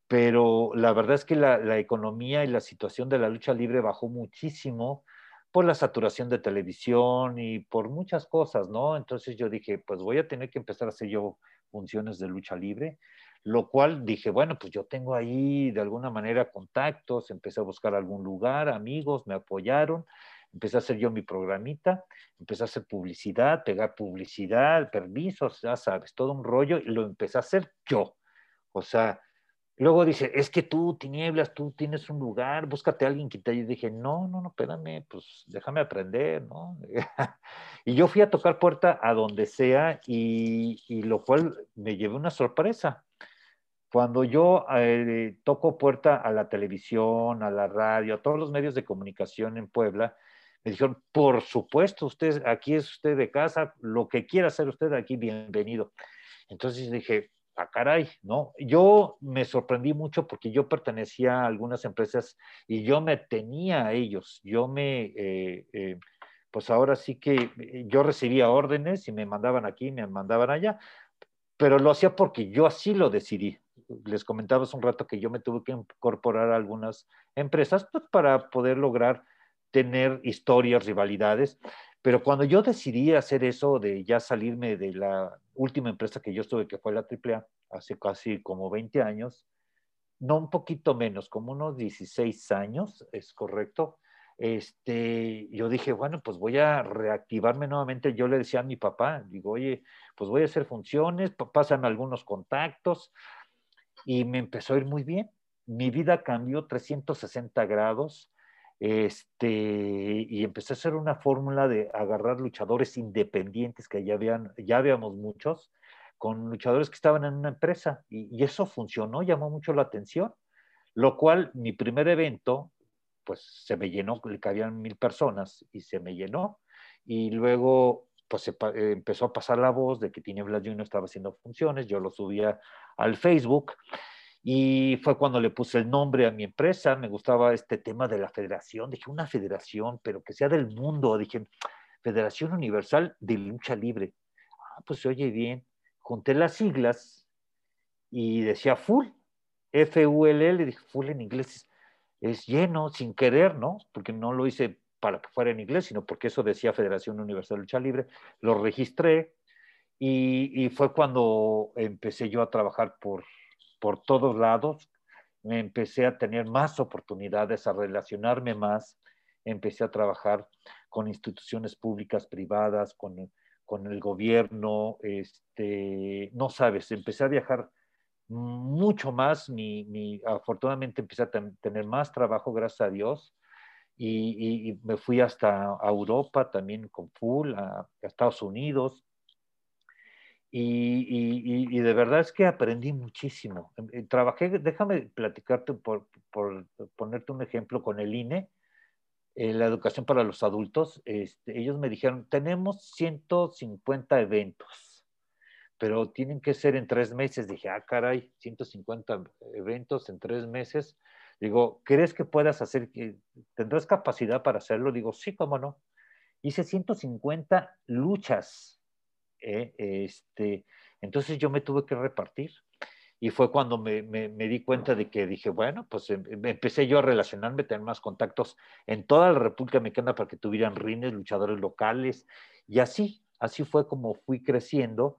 Speaker 3: pero la verdad es que la, economía y la situación de la lucha libre bajó muchísimo por la saturación de televisión y por muchas cosas, ¿no? Entonces yo dije, pues voy a tener que empezar a hacer yo funciones de lucha libre, lo cual dije, bueno, pues yo tengo ahí de alguna manera contactos, empecé a buscar algún lugar, amigos, me apoyaron, empecé a hacer yo mi programita, empecé a hacer publicidad, pegar publicidad, permisos, ya sabes, todo un rollo, y lo empecé a hacer yo. O sea, Luego dice, es que tú, tinieblas, tú tienes un lugar, búscate a alguien que te ayude. Y dije, no, no, no, espérame, pues déjame aprender, ¿no? <laughs> y yo fui a tocar puerta a donde sea y, lo cual me llevé una sorpresa. Cuando yo eh, toco puerta a la televisión, a la radio, a todos los medios de comunicación en Puebla, me dijeron, por supuesto, usted, aquí es usted de casa, lo que quiera hacer usted aquí, bienvenido. Entonces dije, ah, caray, ¿no? Yo me sorprendí mucho porque yo pertenecía a algunas empresas y yo me tenía a ellos, yo me, eh, eh, pues ahora sí que yo recibía órdenes y me mandaban aquí, me mandaban allá, pero lo hacía porque yo así lo decidí. Les comentaba un rato que yo me tuve que incorporar a algunas empresas pues, para poder lograr tener historias, rivalidades, pero cuando yo decidí hacer eso de ya salirme de la última empresa que yo estuve, que fue la AAA, hace casi como 20 años, no un poquito menos, como unos 16 años, es correcto, este, yo dije, bueno, pues voy a reactivarme nuevamente. Yo le decía a mi papá, digo, oye, pues voy a hacer funciones, pásame algunos contactos. Y me empezó a ir muy bien. Mi vida cambió 360 grados. Este, y empecé a hacer una fórmula de agarrar luchadores independientes, que ya, habían, ya habíamos muchos, con luchadores que estaban en una empresa. Y, eso funcionó, llamó mucho la atención. Lo cual, mi primer evento pues se me llenó, le cabían mil personas y se me llenó. Y luego pues eh, empezó a pasar la voz de que Tinieblas Junior estaba haciendo funciones, yo lo subía al Facebook y fue cuando le puse el nombre a mi empresa, me gustaba este tema de la federación, dije una federación, pero que sea del mundo, dije Federación Universal de Lucha Libre. Ah, pues se oye bien. Junté las siglas y decía full, F-U-L-L, dije full en inglés es lleno sin querer, ¿no? Porque no lo hice para que fuera en inglés, sino porque eso decía Federación Universal de Lucha Libre. Lo registré y, fue cuando empecé yo a trabajar por, por todos lados. Me empecé a tener más oportunidades, a relacionarme más. Empecé a trabajar con instituciones públicas, privadas, con, con el gobierno. Este, no sabes, empecé a viajar mucho más, mi, afortunadamente empecé a tener más trabajo, gracias a Dios, y, me fui hasta Europa también con Full, a, Estados Unidos, y, de verdad es que aprendí muchísimo. Em, eh, trabajé, déjame platicarte por, por ponerte un ejemplo con el INE, eh, la educación para los adultos. Este, ellos me dijeron, tenemos 150 eventos pero tienen que ser en tres meses. Dije, ah, caray, 150 eventos en tres meses. Digo, ¿crees que puedas hacer, tendrás capacidad para hacerlo? Digo, sí, cómo no. Hice 150 luchas. ¿Eh? Este, entonces yo me tuve que repartir. Y fue cuando me, di cuenta de que dije, bueno, pues em, em, empecé yo a relacionarme, tener más contactos en toda la República Mexicana para que tuvieran rines, luchadores locales. Y así, así fue como fui creciendo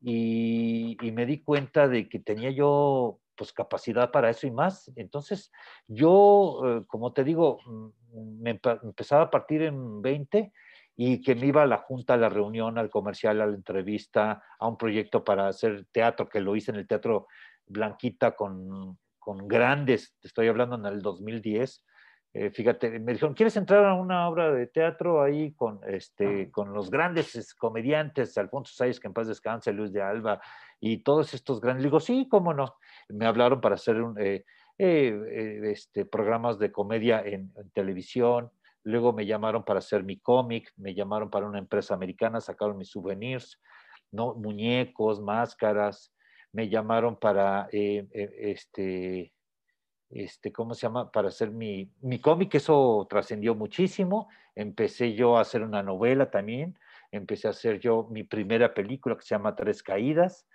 Speaker 3: y, me di cuenta de que tenía yo pues capacidad para eso y más. Entonces yo, eh, como te digo, mm, me empezaba a partir en 20 y que me iba a la junta, a la reunión, al comercial, a la entrevista, a un proyecto para hacer teatro, que lo hice en el Teatro Blanquita con, con grandes, te estoy hablando en el 2010, eh, fíjate, me dijeron, ¿quieres entrar a una obra de teatro ahí con, este, con los grandes comediantes, Alfonso Sayas, que en paz descanse, Luis de Alba, y todos estos grandes? digo, sí, cómo no. Me hablaron para hacer un, eh, eh, este, programas de comedia en, televisión, luego me llamaron para hacer mi cómic, me llamaron para una empresa americana, sacaron mis souvenirs, muñecos, máscaras, me llamaron para este este, ¿cómo se llama? Para hacer mi, mi cómic, eso trascendió muchísimo. Empecé yo a hacer una novela también, empecé a hacer yo mi primera película que se llama Tres Caídas,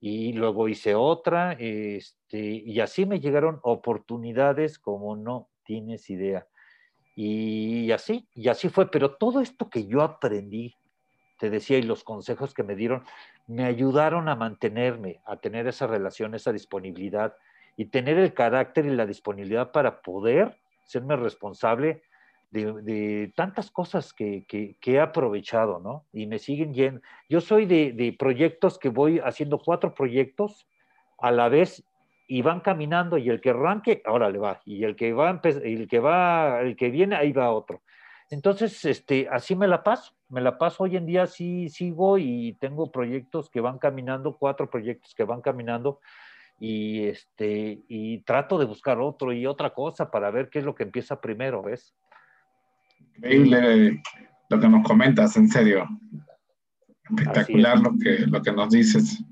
Speaker 3: y luego hice otra, este, y así me llegaron oportunidades como no tienes idea. Y así, y así fue, pero todo esto que yo aprendí, te decía, y los consejos que me dieron, me ayudaron a mantenerme, a tener esa relación, esa disponibilidad, y tener el carácter y la disponibilidad para poder serme responsable de, tantas cosas que, he aprovechado, ¿no? Y me siguen yendo. Yo soy de, proyectos que voy haciendo cuatro proyectos a la vez y van caminando y el que arranque, ahora le va, y el que va, el que va, el que viene, ahí va otro. Entonces, este, así me la paso, me la paso hoy en día, sí sigo y tengo proyectos que van caminando, cuatro proyectos que van caminando, y, este, y trato de buscar otro y otra cosa para ver qué es lo que empieza primero, ¿ves?
Speaker 1: Increíble lo que nos comentas, en serio. Espectacular lo que, lo que nos dices.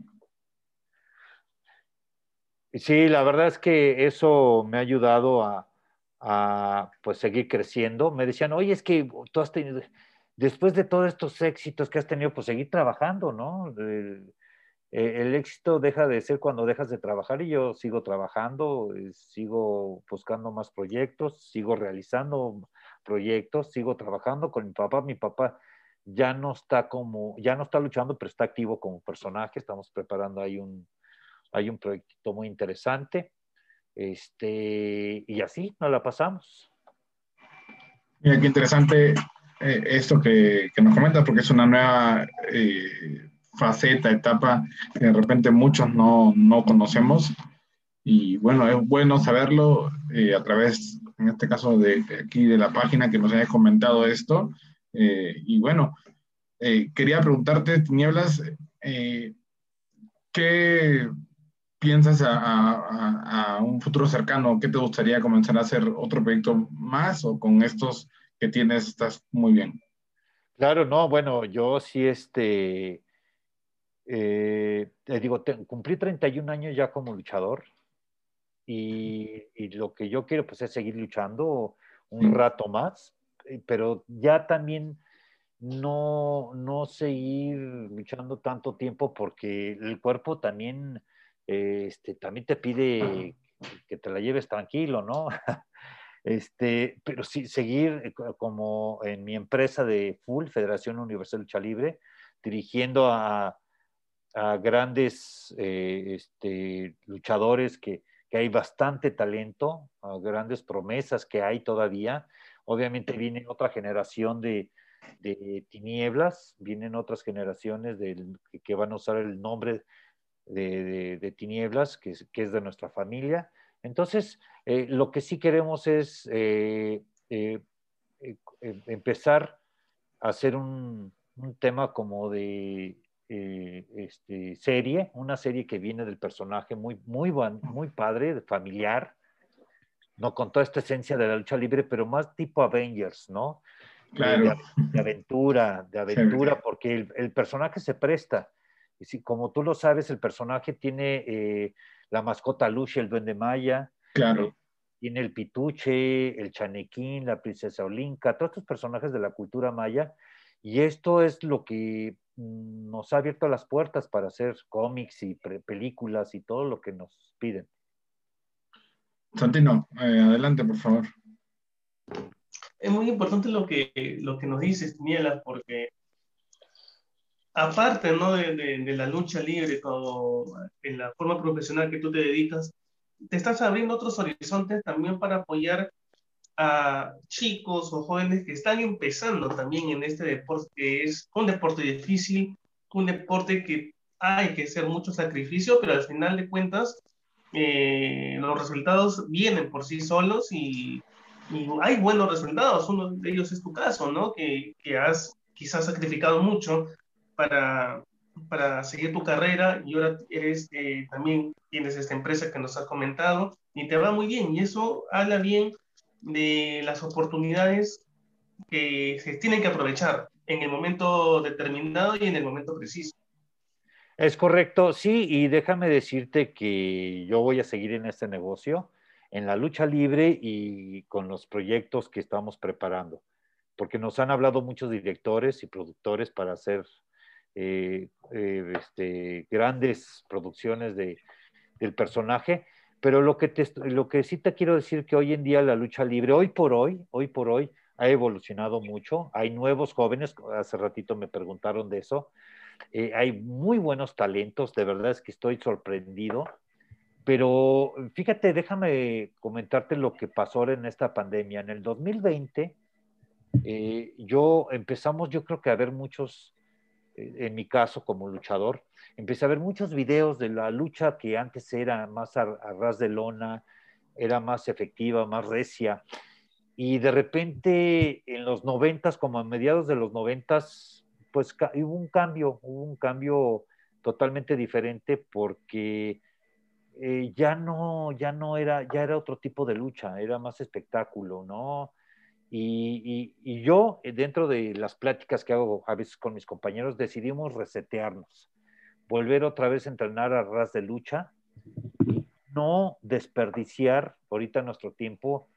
Speaker 3: Sí, la verdad es que eso me ha ayudado a, pues seguir creciendo. Me decían, oye, es que tú has tenido, después de todos estos éxitos que has tenido, pues seguir trabajando, ¿no? El, el, éxito deja de ser cuando dejas de trabajar y yo sigo trabajando, eh, sigo buscando más proyectos, sigo realizando proyectos, sigo trabajando con mi papá. Mi papá ya no está como, ya no está luchando, pero está activo como personaje. Estamos preparando ahí un, hay un proyecto muy interesante. Este, y así nos la pasamos.
Speaker 1: Mira, qué interesante eh, esto que, que, nos comentas, porque es una nueva eh, faceta, etapa que de repente muchos no, no conocemos. Y bueno, es bueno saberlo eh, a través, en este caso, de, de, aquí de la página que nos hayas comentado esto. y bueno, quería preguntarte, Tinieblas, ¿qué piensas a, un futuro cercano? ¿Qué te gustaría comenzar a hacer otro proyecto más o con estos que tienes estás muy bien?
Speaker 3: Claro, no, bueno, yo sí, este, eh, te digo, cumplí 31 años ya como luchador y, lo que yo quiero pues es seguir luchando un rato más, eh, pero ya también no, no seguir luchando tanto tiempo porque el cuerpo también este, también te pide que te la lleves tranquilo, ¿no? <laughs> Este, pero sí, seguir eh, como en mi empresa de Full, Federación Universal Lucha Libre, dirigiendo a, grandes eh, este, luchadores que, hay bastante talento, a grandes promesas que hay todavía. Obviamente viene otra generación de, tinieblas, vienen otras generaciones que van a usar el nombre de, tinieblas, que es, que es, de nuestra familia. Entonces, eh, lo que sí queremos es eh, eh, empezar a hacer un, un tema como de este, serie, una serie que viene del personaje muy, muy, muy padre, familiar, no con toda esta esencia de la lucha libre, pero más tipo Avengers, ¿no?
Speaker 1: Claro.
Speaker 3: De, aventura, de aventura, porque el, el, personaje se presta y como tú lo sabes, el personaje tiene eh, la mascota Lucy, el duende maya.
Speaker 1: Claro. Eh,
Speaker 3: tiene el pituche, el chanequín, la princesa Olinka, todos estos personajes de la cultura maya. Y esto es lo que mm, nos ha abierto las puertas para hacer cómics y películas y todo lo que nos piden.
Speaker 1: Santino, eh, adelante, por favor.
Speaker 4: Es muy importante lo que, lo que nos dices, Niela, porque aparte ¿no? de, la lucha libre, como en la forma profesional que tú te dedicas, te estás abriendo otros horizontes también para apoyar a chicos o jóvenes que están empezando también en este deporte, que es un deporte difícil, un deporte que hay que hacer mucho sacrificio, pero al final de cuentas eh, los resultados vienen por sí solos y, y, hay buenos resultados. Uno de ellos es tu caso, ¿no? Que, que has quizás sacrificado mucho para, para seguir tu carrera y ahora eres, eh, también tienes esta empresa que nos has comentado y te va muy bien y eso habla bien de las oportunidades que se tienen que aprovechar en el momento determinado y en el momento preciso.
Speaker 3: Es correcto, sí, y déjame decirte que yo voy a seguir en este negocio, en la lucha libre y con los proyectos que estamos preparando, porque nos han hablado muchos directores y productores para hacer eh, eh, este, grandes producciones de, del personaje, pero lo que, lo que sí te quiero decir que hoy en día la lucha libre, hoy por hoy, hoy por hoy, ha evolucionado mucho, hay nuevos jóvenes, hace ratito me preguntaron de eso, eh, hay muy buenos talentos, de verdad es que estoy sorprendido, pero fíjate, déjame comentarte lo que pasó en esta pandemia. En el 2020, yo empezamos, yo creo que a ver muchos en mi caso como luchador, empecé a ver muchos videos de la lucha que antes era más a, ras de lona, era más efectiva, más recia. Y de repente en los noventas, como a mediados de los noventas, pues hubo un cambio, hubo un cambio totalmente diferente porque eh, ya no, ya no era, ya era otro tipo de lucha, era más espectáculo, ¿no? Y, yo, eh, dentro de las pláticas que hago a veces con mis compañeros, decidimos resetearnos, volver otra vez a entrenar a ras de lucha no desperdiciar ahorita nuestro tiempo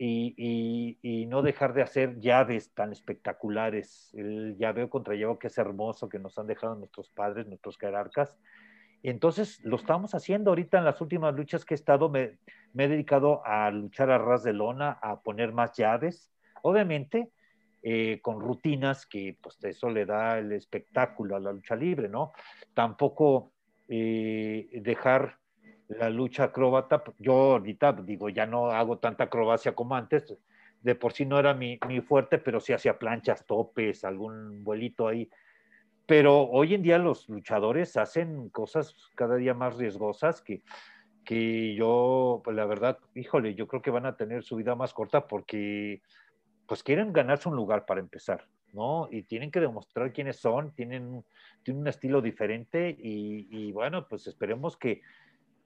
Speaker 3: y, no dejar de hacer llaves tan espectaculares. El llaveo contra llaveo que es hermoso, que nos han dejado nuestros padres, nuestros jerarcas. Entonces lo estamos haciendo ahorita en las últimas luchas que he estado, me, me he dedicado a luchar a ras de lona, a poner más llaves. Obviamente, eh, con rutinas que pues eso le da el espectáculo a la lucha libre, ¿no? Tampoco eh, dejar la lucha acróbata, yo ahorita digo, ya no hago tanta acrobacia como antes, de por sí no era mi, mi fuerte, pero sí hacía planchas, topes, algún vuelito ahí. Pero hoy en día los luchadores hacen cosas cada día más riesgosas que, que yo, pues la verdad, híjole, yo creo que van a tener su vida más corta porque pues quieren ganarse un lugar para empezar, ¿no? Y tienen que demostrar quiénes son, tienen, tienen un estilo diferente y, bueno, pues esperemos que,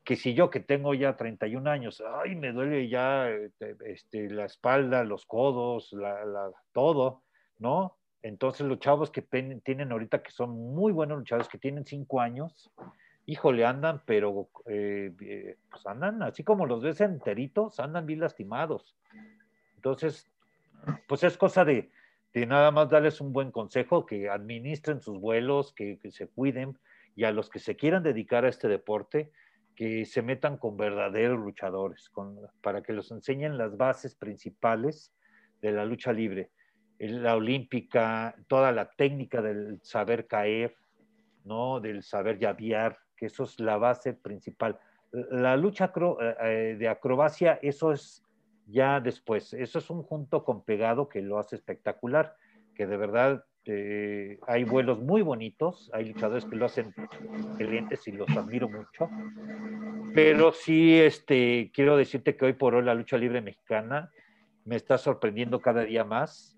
Speaker 3: que si yo que tengo ya 31 años, ay, me duele ya este, este la espalda, los codos, la, todo, ¿no? Entonces los chavos que tienen ahorita, que son muy buenos luchadores, que tienen 5 años, híjole, andan, pero eh, eh, pues andan así como los ves enteritos, andan bien lastimados. Entonces, pues es cosa de, de nada más darles un buen consejo, que administren sus vuelos, que, que se cuiden, y a los que se quieran dedicar a este deporte, que se metan con verdaderos luchadores, con, para que los enseñen las bases principales de la lucha libre, la olímpica, toda la técnica del saber caer, ¿no? del saber llavear, que eso es la base principal. La lucha eh, eh, de acrobacia, eso es ya después, eso es un junto con pegado que lo hace espectacular, que de verdad este, hay vuelos muy bonitos, hay luchadores que lo hacen excelentes y los admiro mucho. Pero sí, este, quiero decirte que hoy por hoy la lucha libre mexicana me está sorprendiendo cada día más.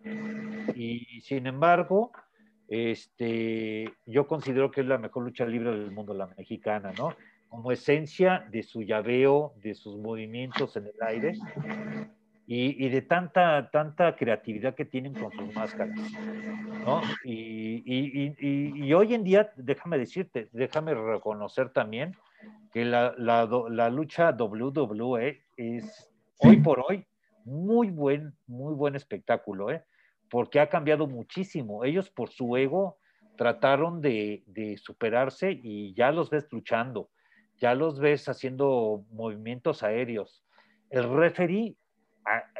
Speaker 3: Y sin embargo, este, yo considero que es la mejor lucha libre del mundo, la mexicana, ¿no? Como esencia de su llaveo, de sus movimientos en el aire y, de tanta, tanta creatividad que tienen con sus máscaras. ¿no? Y, y, hoy en día, déjame decirte, déjame reconocer también que la, la, la, lucha WWE es hoy por hoy muy buen, muy buen espectáculo, ¿eh? porque ha cambiado muchísimo. Ellos por su ego trataron de, de superarse y ya los ves luchando, ya los ves haciendo movimientos aéreos. El referee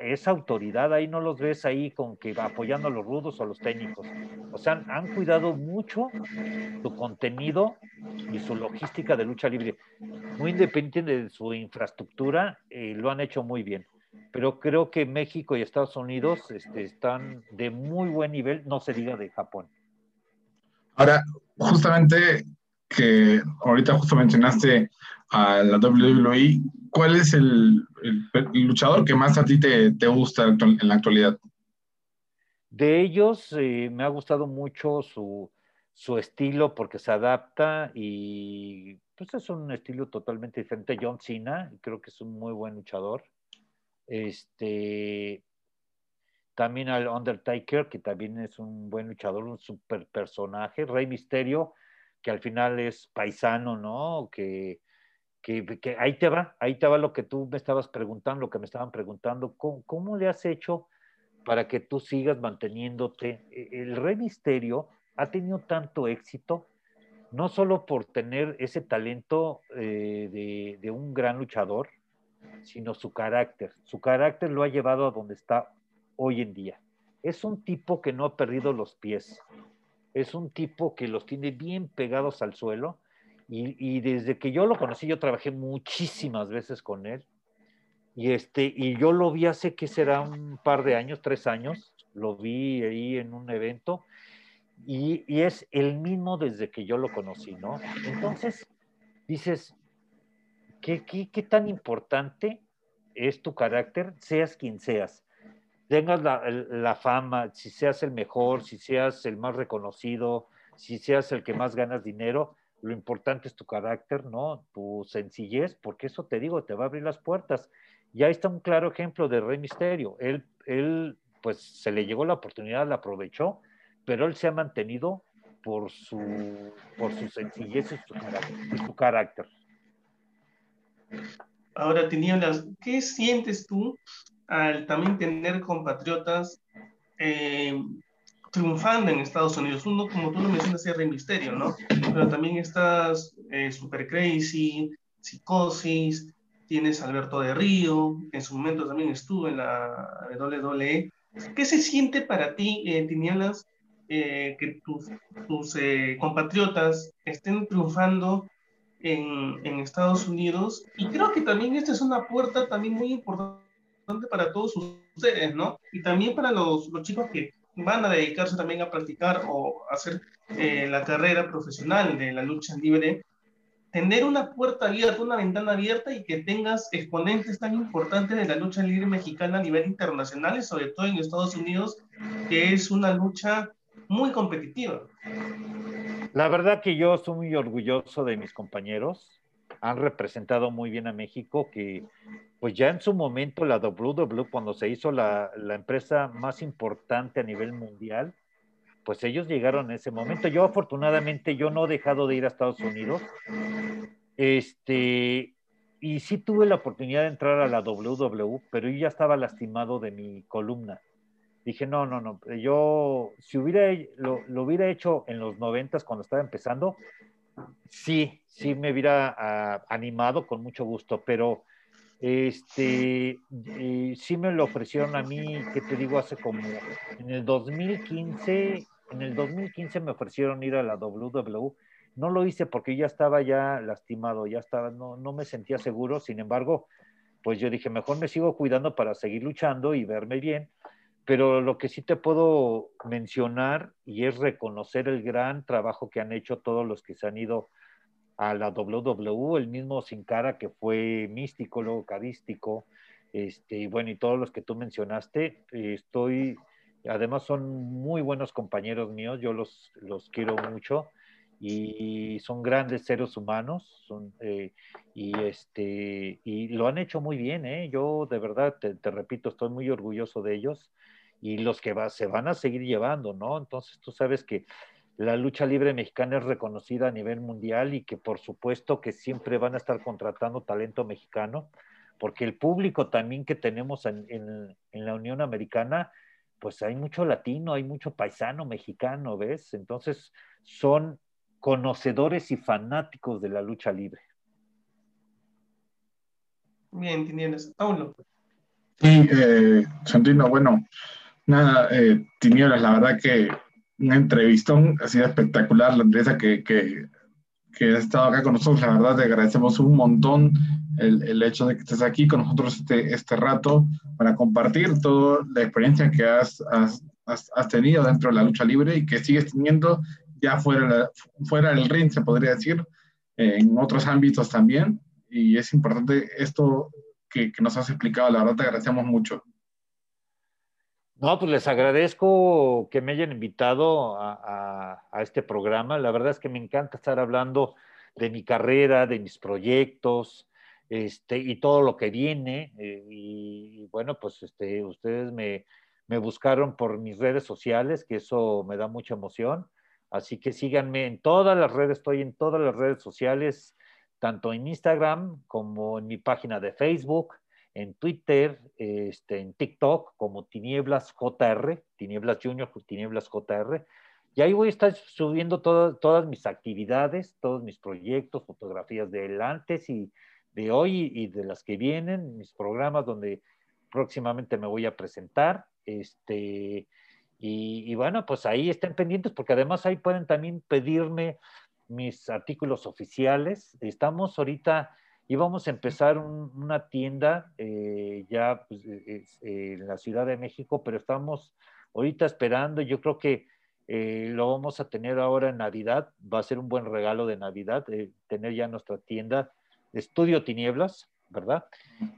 Speaker 3: esa autoridad ahí no los ves ahí con que apoyando a los rudos o a los técnicos. O sea, han, cuidado mucho su contenido y su logística de lucha libre. Muy independiente de su infraestructura, eh, lo han hecho muy bien. Pero creo que México y Estados Unidos este, están de muy buen nivel, no se diga de Japón.
Speaker 1: Ahora, justamente que ahorita justo mencionaste a la WWE, ¿cuál es el, luchador que más a ti te, gusta en la actualidad?
Speaker 3: De ellos eh, me ha gustado mucho su, estilo porque se adapta y pues es un estilo totalmente diferente. John Cena, creo que es un muy buen luchador. Este, también al Undertaker, que también es un buen luchador, un super personaje. Rey Misterio, que al final es paisano, ¿no? Que, que, ahí te va, ahí te va lo que tú me estabas preguntando, lo que me estaban preguntando, ¿cómo, le has hecho para que tú sigas manteniéndote? E, el Rey Misterio ha tenido tanto éxito, no solo por tener ese talento eh, de, de un gran luchador, sino su carácter. Su carácter lo ha llevado a donde está hoy en día. Es un tipo que no ha perdido los pies. Es un tipo que los tiene bien pegados al suelo y, desde que yo lo conocí, yo trabajé muchísimas veces con él. Y, este, y yo lo vi hace que será un par de años, tres años, lo vi ahí en un evento y, y, es el mismo desde que yo lo conocí, ¿no? Entonces, dices, ¿qué, tan importante es tu carácter, seas quien seas? Tengas la, la, fama, si seas el mejor, si seas el más reconocido, si seas el que más ganas dinero, lo importante es tu carácter, ¿no? Tu sencillez, porque eso te digo, te va a abrir las puertas. Y ahí está un claro ejemplo de Rey Misterio. Él, él, pues se le llegó la oportunidad, la aprovechó, pero él se ha mantenido por su, por su sencillez y su carácter.
Speaker 4: Ahora, Tinieblas, ¿qué sientes tú al también tener compatriotas eh, triunfando en Estados Unidos? Uno, como tú lo mencionas, es Rey Misterio, ¿no? Pero también estás eh, Super Crazy, Psicosis, tienes Alberto de Río, que en su momento también estuvo en la WWE. ¿Qué se siente para ti, eh, Tinieblas, eh, que tus, tus compatriotas estén triunfando en, Estados Unidos. Y creo que también esta es una puerta también muy importante para todos ustedes, ¿no? Y también para los, los chicos que van a dedicarse también a practicar o hacer eh, la carrera profesional de la lucha libre, tener una puerta abierta, una ventana abierta y que tengas exponentes tan importantes de la lucha libre mexicana a nivel internacional y sobre todo en Estados Unidos, que es una lucha muy competitiva.
Speaker 3: La verdad que yo estoy muy orgulloso de mis compañeros. Han representado muy bien a México, que pues ya en su momento la WWE, cuando se hizo la, la empresa más importante a nivel mundial, pues ellos llegaron en ese momento. Yo afortunadamente yo no he dejado de ir a Estados Unidos. Este, y sí tuve la oportunidad de entrar a la WWE, pero yo ya estaba lastimado de mi columna dije, no, no, no, yo si hubiera, lo, lo hubiera hecho en los noventas cuando estaba empezando, sí, sí me hubiera ah, animado con mucho gusto, pero este, eh, sí me lo ofrecieron a mí, que te digo, hace como, en el 2015, en el 2015 me ofrecieron ir a la WW, no lo hice porque ya estaba ya lastimado, ya estaba, no, no me sentía seguro, sin embargo, pues yo dije, mejor me sigo cuidando para seguir luchando y verme bien, pero lo que sí te puedo mencionar y es reconocer el gran trabajo que han hecho todos los que se han ido a la WWE, el mismo Sin Cara que fue místico, luego carístico, este, y bueno, y todos los que tú mencionaste, estoy, además son muy buenos compañeros míos, yo los, los quiero mucho y son grandes seres humanos son, eh, y, este, y lo han hecho muy bien, ¿eh? yo de verdad te repito, estoy muy orgulloso de ellos y los que va, se van a seguir llevando, ¿no? Entonces tú sabes que la lucha libre mexicana es reconocida a nivel mundial y que por supuesto que siempre van a estar contratando talento mexicano, porque el público también que tenemos en, en, en la Unión Americana, pues hay mucho latino, hay mucho paisano mexicano, ¿ves? Entonces son conocedores y fanáticos de la lucha libre.
Speaker 4: Bien, tienes. Paulo.
Speaker 1: Sí, eh, Santino, bueno, Nada, eh, Tinieblas, la verdad que una entrevistón ha sido espectacular, la empresa que, que, que ha estado acá con nosotros, la verdad te agradecemos un montón el, el, hecho de que estés aquí con nosotros este, este rato para compartir toda la experiencia que has, has, has, tenido dentro de la lucha libre y que sigues teniendo ya fuera, fuera del ring, se podría decir, en otros ámbitos también. Y es importante esto que, que nos has explicado, la verdad te agradecemos mucho.
Speaker 3: No, pues les agradezco que me hayan invitado a, este programa. La verdad es que me encanta estar hablando de mi carrera, de mis proyectos, este, y todo lo que viene. Eh, y, bueno, pues este, ustedes me, me, buscaron por mis redes sociales, que eso me da mucha emoción. Así que síganme en todas las redes, estoy en todas las redes sociales, tanto en Instagram como en mi página de Facebook en Twitter, este, en TikTok como Tinieblas JR, Tinieblas Junior, Tinieblas JR. Y ahí voy a estar subiendo todas mis actividades, todos mis proyectos, fotografías del antes y de hoy y de las que vienen, mis programas donde próximamente me voy a presentar. Este, y bueno, pues ahí estén pendientes porque además ahí pueden también pedirme mis artículos oficiales. Estamos ahorita íbamos a empezar un, una tienda eh, ya pues, eh, en la Ciudad de México, pero estamos ahorita esperando, yo creo que eh, lo vamos a tener ahora en Navidad, va a ser un buen regalo de Navidad, tener ya nuestra tienda Estudio Tinieblas, ¿verdad?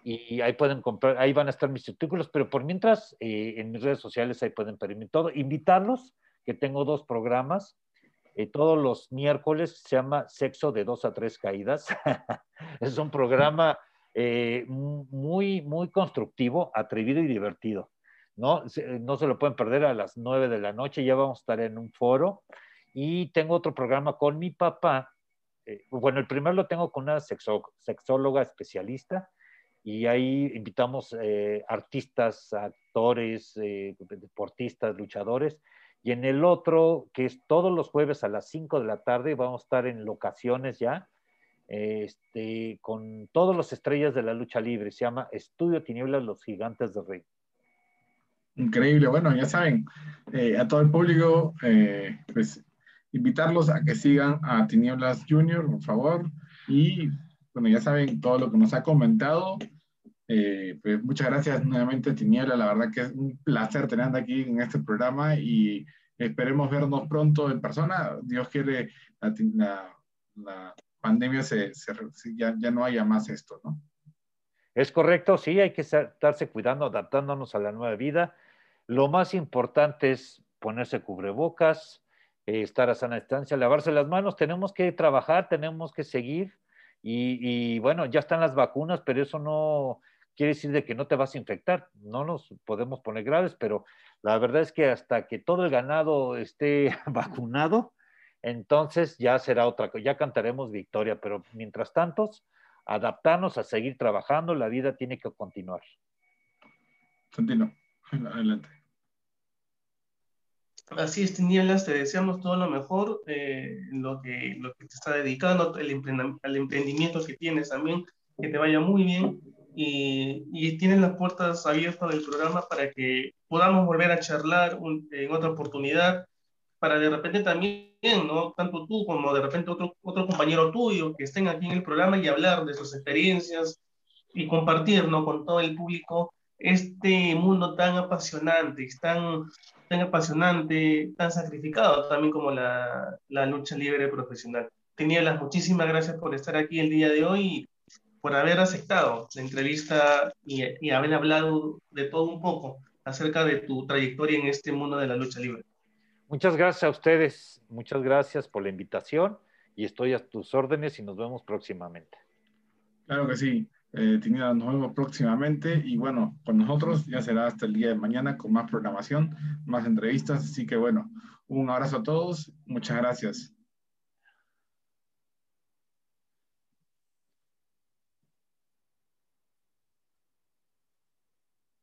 Speaker 3: Y ahí pueden comprar, ahí van a estar mis artículos, pero por mientras en mis redes sociales ahí pueden pedirme todo, invitarlos, que tengo dos programas, eh, todos los miércoles, se llama Sexo de dos a tres caídas. <laughs> es un programa eh, muy, muy constructivo, atrevido y divertido. ¿no? no se lo pueden perder a las nueve de la noche, ya vamos a estar en un foro. Y tengo otro programa con mi papá, eh, bueno, el primero lo tengo con una sexóloga especialista y ahí invitamos eh, artistas, actores, deportistas, luchadores. Y en el otro, que es todos los jueves a las 5 de la tarde, vamos a estar en locaciones ya, este, con todas las estrellas de la lucha libre. Se llama Estudio Tinieblas, los gigantes de Rey.
Speaker 1: Increíble. Bueno, ya saben, a todo el público, pues invitarlos a que sigan a Tinieblas Junior, por favor. Y bueno, ya saben todo lo que nos ha comentado. Eh, pues muchas gracias nuevamente, Tiniebla. La verdad que es un placer tenerte aquí en este programa y esperemos vernos pronto en persona. Dios quiere la, la, pandemia se, ya, ya no haya más esto, ¿no?
Speaker 3: Es correcto, sí, hay que estarse cuidando, adaptándonos a la nueva vida. Lo más importante es ponerse cubrebocas, eh, estar a sana distancia, lavarse las manos, tenemos que trabajar, tenemos que seguir y, bueno, ya están las vacunas, pero eso no quiere decir de que no te vas a infectar, no nos podemos poner graves, pero la verdad es que hasta que todo el ganado esté <laughs> vacunado, entonces ya será otra cosa, ya cantaremos victoria, pero mientras tanto, adaptarnos a seguir trabajando, la vida tiene que continuar.
Speaker 1: Santino, <laughs> adelante.
Speaker 4: Así es, Tinieblas, te deseamos todo lo mejor, eh, lo, que, lo que te está dedicando, el, el emprendimiento que tienes también, que te vaya muy bien y, tienes las puertas abiertas del programa para que podamos volver a charlar en otra oportunidad, para de repente también, ¿no? Tanto tú como de repente otro, otro compañero tuyo que estén aquí en el programa y hablar de sus experiencias y compartir, ¿no? Con todo el público este mundo tan apasionante, tan tan apasionante, tan sacrificado también como la, la lucha libre profesional. las muchísimas gracias por estar aquí el día de hoy por haber aceptado la entrevista y, y haber hablado de todo un poco acerca de tu trayectoria en este mundo de la lucha libre.
Speaker 3: Muchas gracias a ustedes, muchas gracias por la invitación y estoy a tus órdenes y nos vemos próximamente.
Speaker 1: Claro que sí. Eh, nos vemos próximamente y bueno, con nosotros ya será hasta el día de mañana con más programación, más entrevistas. Así que bueno, un abrazo a todos. Muchas gracias.